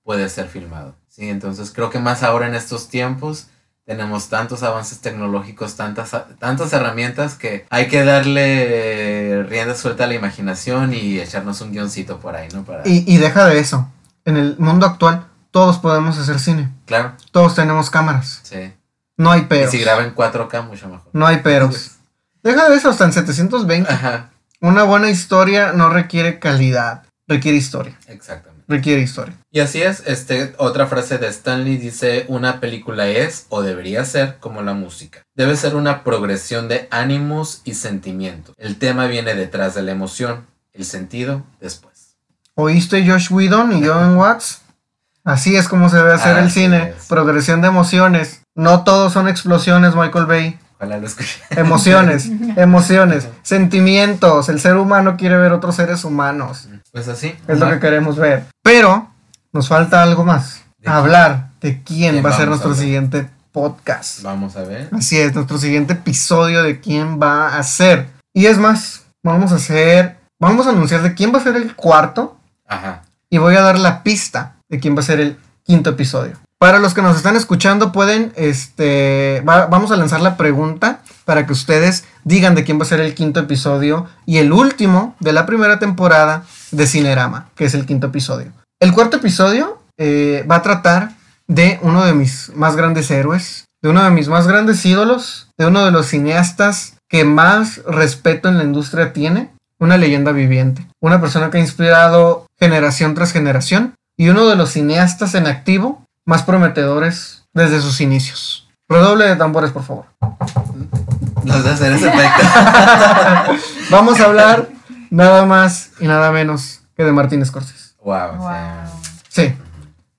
puede ser filmado. Sí, entonces creo que más ahora en estos tiempos tenemos tantos avances tecnológicos, tantas, tantas herramientas que hay que darle rienda suelta a la imaginación y echarnos un guioncito por ahí, ¿no? Para... Y, y deja de eso. En el mundo actual, todos podemos hacer cine. Claro, Todos tenemos cámaras. sí. No hay Y peros. si graba en 4K, mucho mejor. No hay peros. Deja de eso, hasta en 720. Ajá, Una buena historia no requiere calidad, requiere historia. exactamente. Requiere historia. Y así es, este, otra frase de Stanley dice, una película es o debería ser como la música. Debe ser una progresión de ánimos y sentimientos. El tema viene detrás de la emoción, el sentido después. ¿Oíste Josh Whedon y John Watts? Así es como se debe hacer el cine. es. Progresión de emociones. No todos son explosiones, Michael Bay. Ojalá lo escuché. Emociones, emociones, sentimientos. El ser humano quiere ver otros seres humanos. Pues así. Es lo que queremos ver. Pero nos falta algo más. ¿De Hablar de quién ¿Quién va a ser a nuestro siguiente podcast. Vamos a ver. Así es, nuestro siguiente episodio de quién va a ser. Y es más, vamos a hacer, vamos a anunciar de quién va a ser el cuarto Ajá. y voy a dar la pista de quién va a ser el quinto episodio. Para los que nos están escuchando pueden, este, va- vamos a lanzar la pregunta para que ustedes digan de quién va a ser el quinto episodio y el último de la primera temporada de Cinerama, que es el quinto episodio. El cuarto episodio eh, va a tratar de uno de mis más grandes héroes, de uno de mis más grandes ídolos, de uno de los cineastas que más respeto en la industria tiene, una leyenda viviente, una persona que ha inspirado generación tras generación y uno de los cineastas en activo más prometedores desde sus inicios. Redoble de tambores, por favor. Va a hacer ese efecto. Vamos a hablar nada más y nada menos que de Martín Scorsese. wow. Wow. Sí,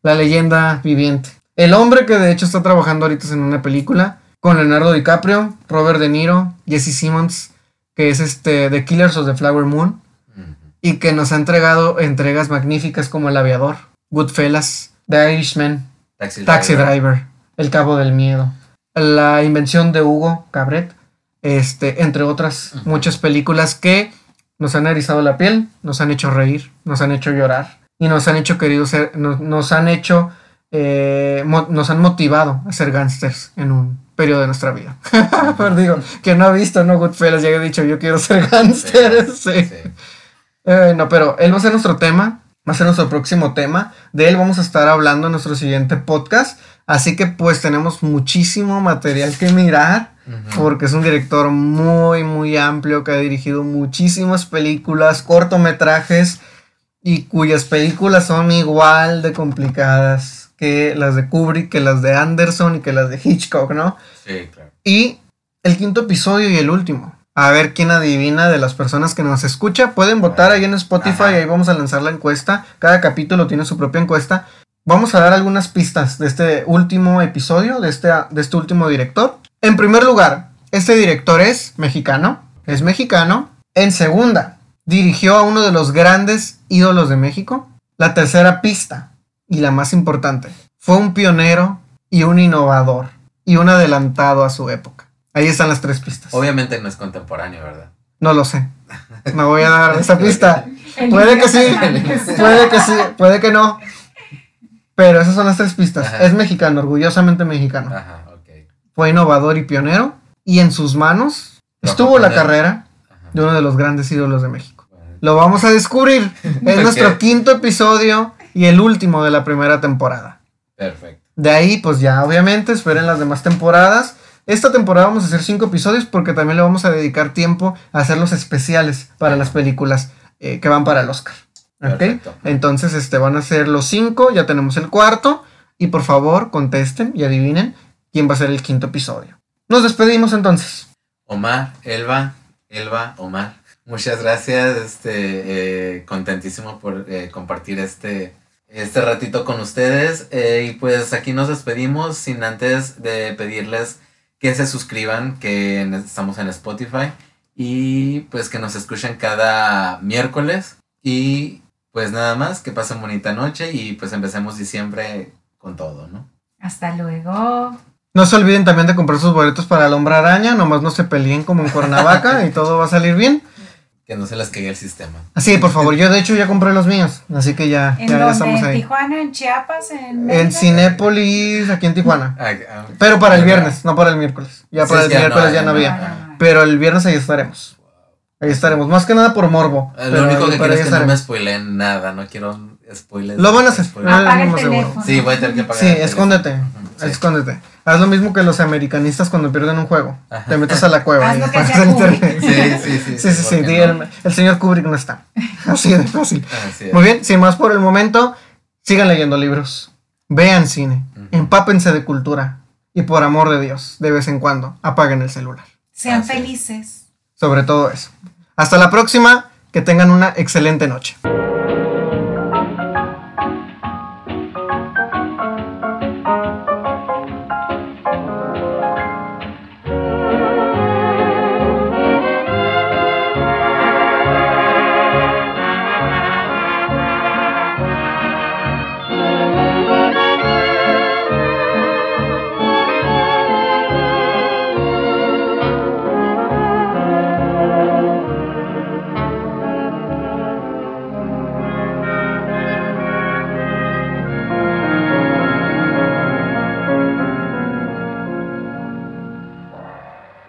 la leyenda viviente. El hombre que de hecho está trabajando ahorita en una película con Leonardo DiCaprio, Robert De Niro, Jesse Simmons, que es este The Killers of the Flower Moon, y que nos ha entregado entregas magníficas como El Aviador, Goodfellas, The Irishman, Taxi, Taxi Driver. Driver, El Cabo del Miedo, La Invención de Hugo Cabret, este, entre otras muchas películas que nos han erizado la piel, nos han hecho reír, nos han hecho llorar y nos han hecho querido ser, nos, nos han hecho, eh, nos han motivado a ser gángsters en un periodo de nuestra vida. Pero digo, que no ha visto, no Goodfellas, ya he dicho, yo quiero ser gángster. sí. Sí. Eh, no, pero él va a ser nuestro tema, va a ser nuestro próximo tema. De él vamos a estar hablando en nuestro siguiente podcast. Así que pues tenemos muchísimo material que mirar, porque es un director muy, muy amplio que ha dirigido muchísimas películas, cortometrajes, y cuyas películas son igual de complicadas que las de Kubrick, que las de Anderson y que las de Hitchcock, ¿no? Sí, claro. Y el quinto episodio y el último. A ver quién adivina de las personas que nos escucha. Pueden votar ahí en Spotify, Ajá. ahí vamos a lanzar la encuesta. Cada capítulo tiene su propia encuesta. Vamos a dar algunas pistas de este último episodio, de este, de este último director. En primer lugar, este director es mexicano. Es mexicano. En segunda, dirigió a uno de los grandes ídolos de México. La tercera pista, y la más importante, fue un pionero y un innovador y un adelantado a su época. Ahí están las tres pistas. Obviamente no es contemporáneo, ¿verdad? No lo sé. Me voy a dar esa pista. Puede que sí, puede que sí, puede que no. Pero esas son las tres pistas. Ajá. Es mexicano, orgullosamente mexicano. Ajá, ok. Fue innovador y pionero. Y en sus manos Lo estuvo la carrera Ajá. de uno de los grandes ídolos de México. Lo vamos a descubrir. Es nuestro quinto episodio y el último de la primera temporada. Perfecto. De ahí, pues ya obviamente esperen las demás temporadas. Esta temporada vamos a hacer cinco episodios porque también le vamos a dedicar tiempo a hacer los especiales para las películas eh, que van para el Oscar. ¿Ok? Perfecto. Entonces, este van a ser los cinco, ya tenemos el cuarto. Y por favor, contesten y adivinen quién va a ser el quinto episodio. Nos despedimos entonces. Omar, Elba, Elba, Omar. Muchas gracias, este, eh, contentísimo por eh, compartir este, este ratito con ustedes. eh, y pues aquí nos despedimos sin antes de pedirles que se suscriban, que estamos en Spotify y pues que nos escuchen cada miércoles. Y pues nada más, que pasen bonita noche y pues empecemos diciembre con todo, ¿no? Hasta luego. No se olviden también de comprar sus boletos para el hombre araña. Nomás no se peleen como en Cuernavaca y todo va a salir bien. Que no se les caiga el sistema. Así, por favor, yo de hecho ya compré los míos. Así que ya, ¿En ya, ya dónde? estamos ¿En ahí. Tijuana? ¿En Chiapas? ¿En En? Cinépolis, aquí en Tijuana. Ah, ah, Pero para el ah, viernes, no para el miércoles. Ya Sí, para el ya miércoles ya no no había. No, no, no. Pero el viernes ahí estaremos. Ahí estaremos. Más que nada por morbo. Eh, pero Lo único que quiero es que no me spoileen nada, no quiero spoilers. Lo van a hacer. Ah, Apaga el teléfono. Sí, voy a tener que pagar. Sí, el escóndete. Sí. Escóndete. Haz lo mismo que los americanistas cuando pierden un juego. Ajá. Te metes a la cueva. Haz y apagas el internet. Sí, sí, sí. Sí, sí, sí. ¿por qué di, no? el, el señor Kubrick no está. Así de fácil. Así es. Muy bien, sin más por el momento, sigan leyendo libros, vean cine, empápense de cultura y por amor de Dios, de vez en cuando, apaguen el celular. Sean Así felices. Sobre todo eso. Hasta la próxima, que tengan una excelente noche.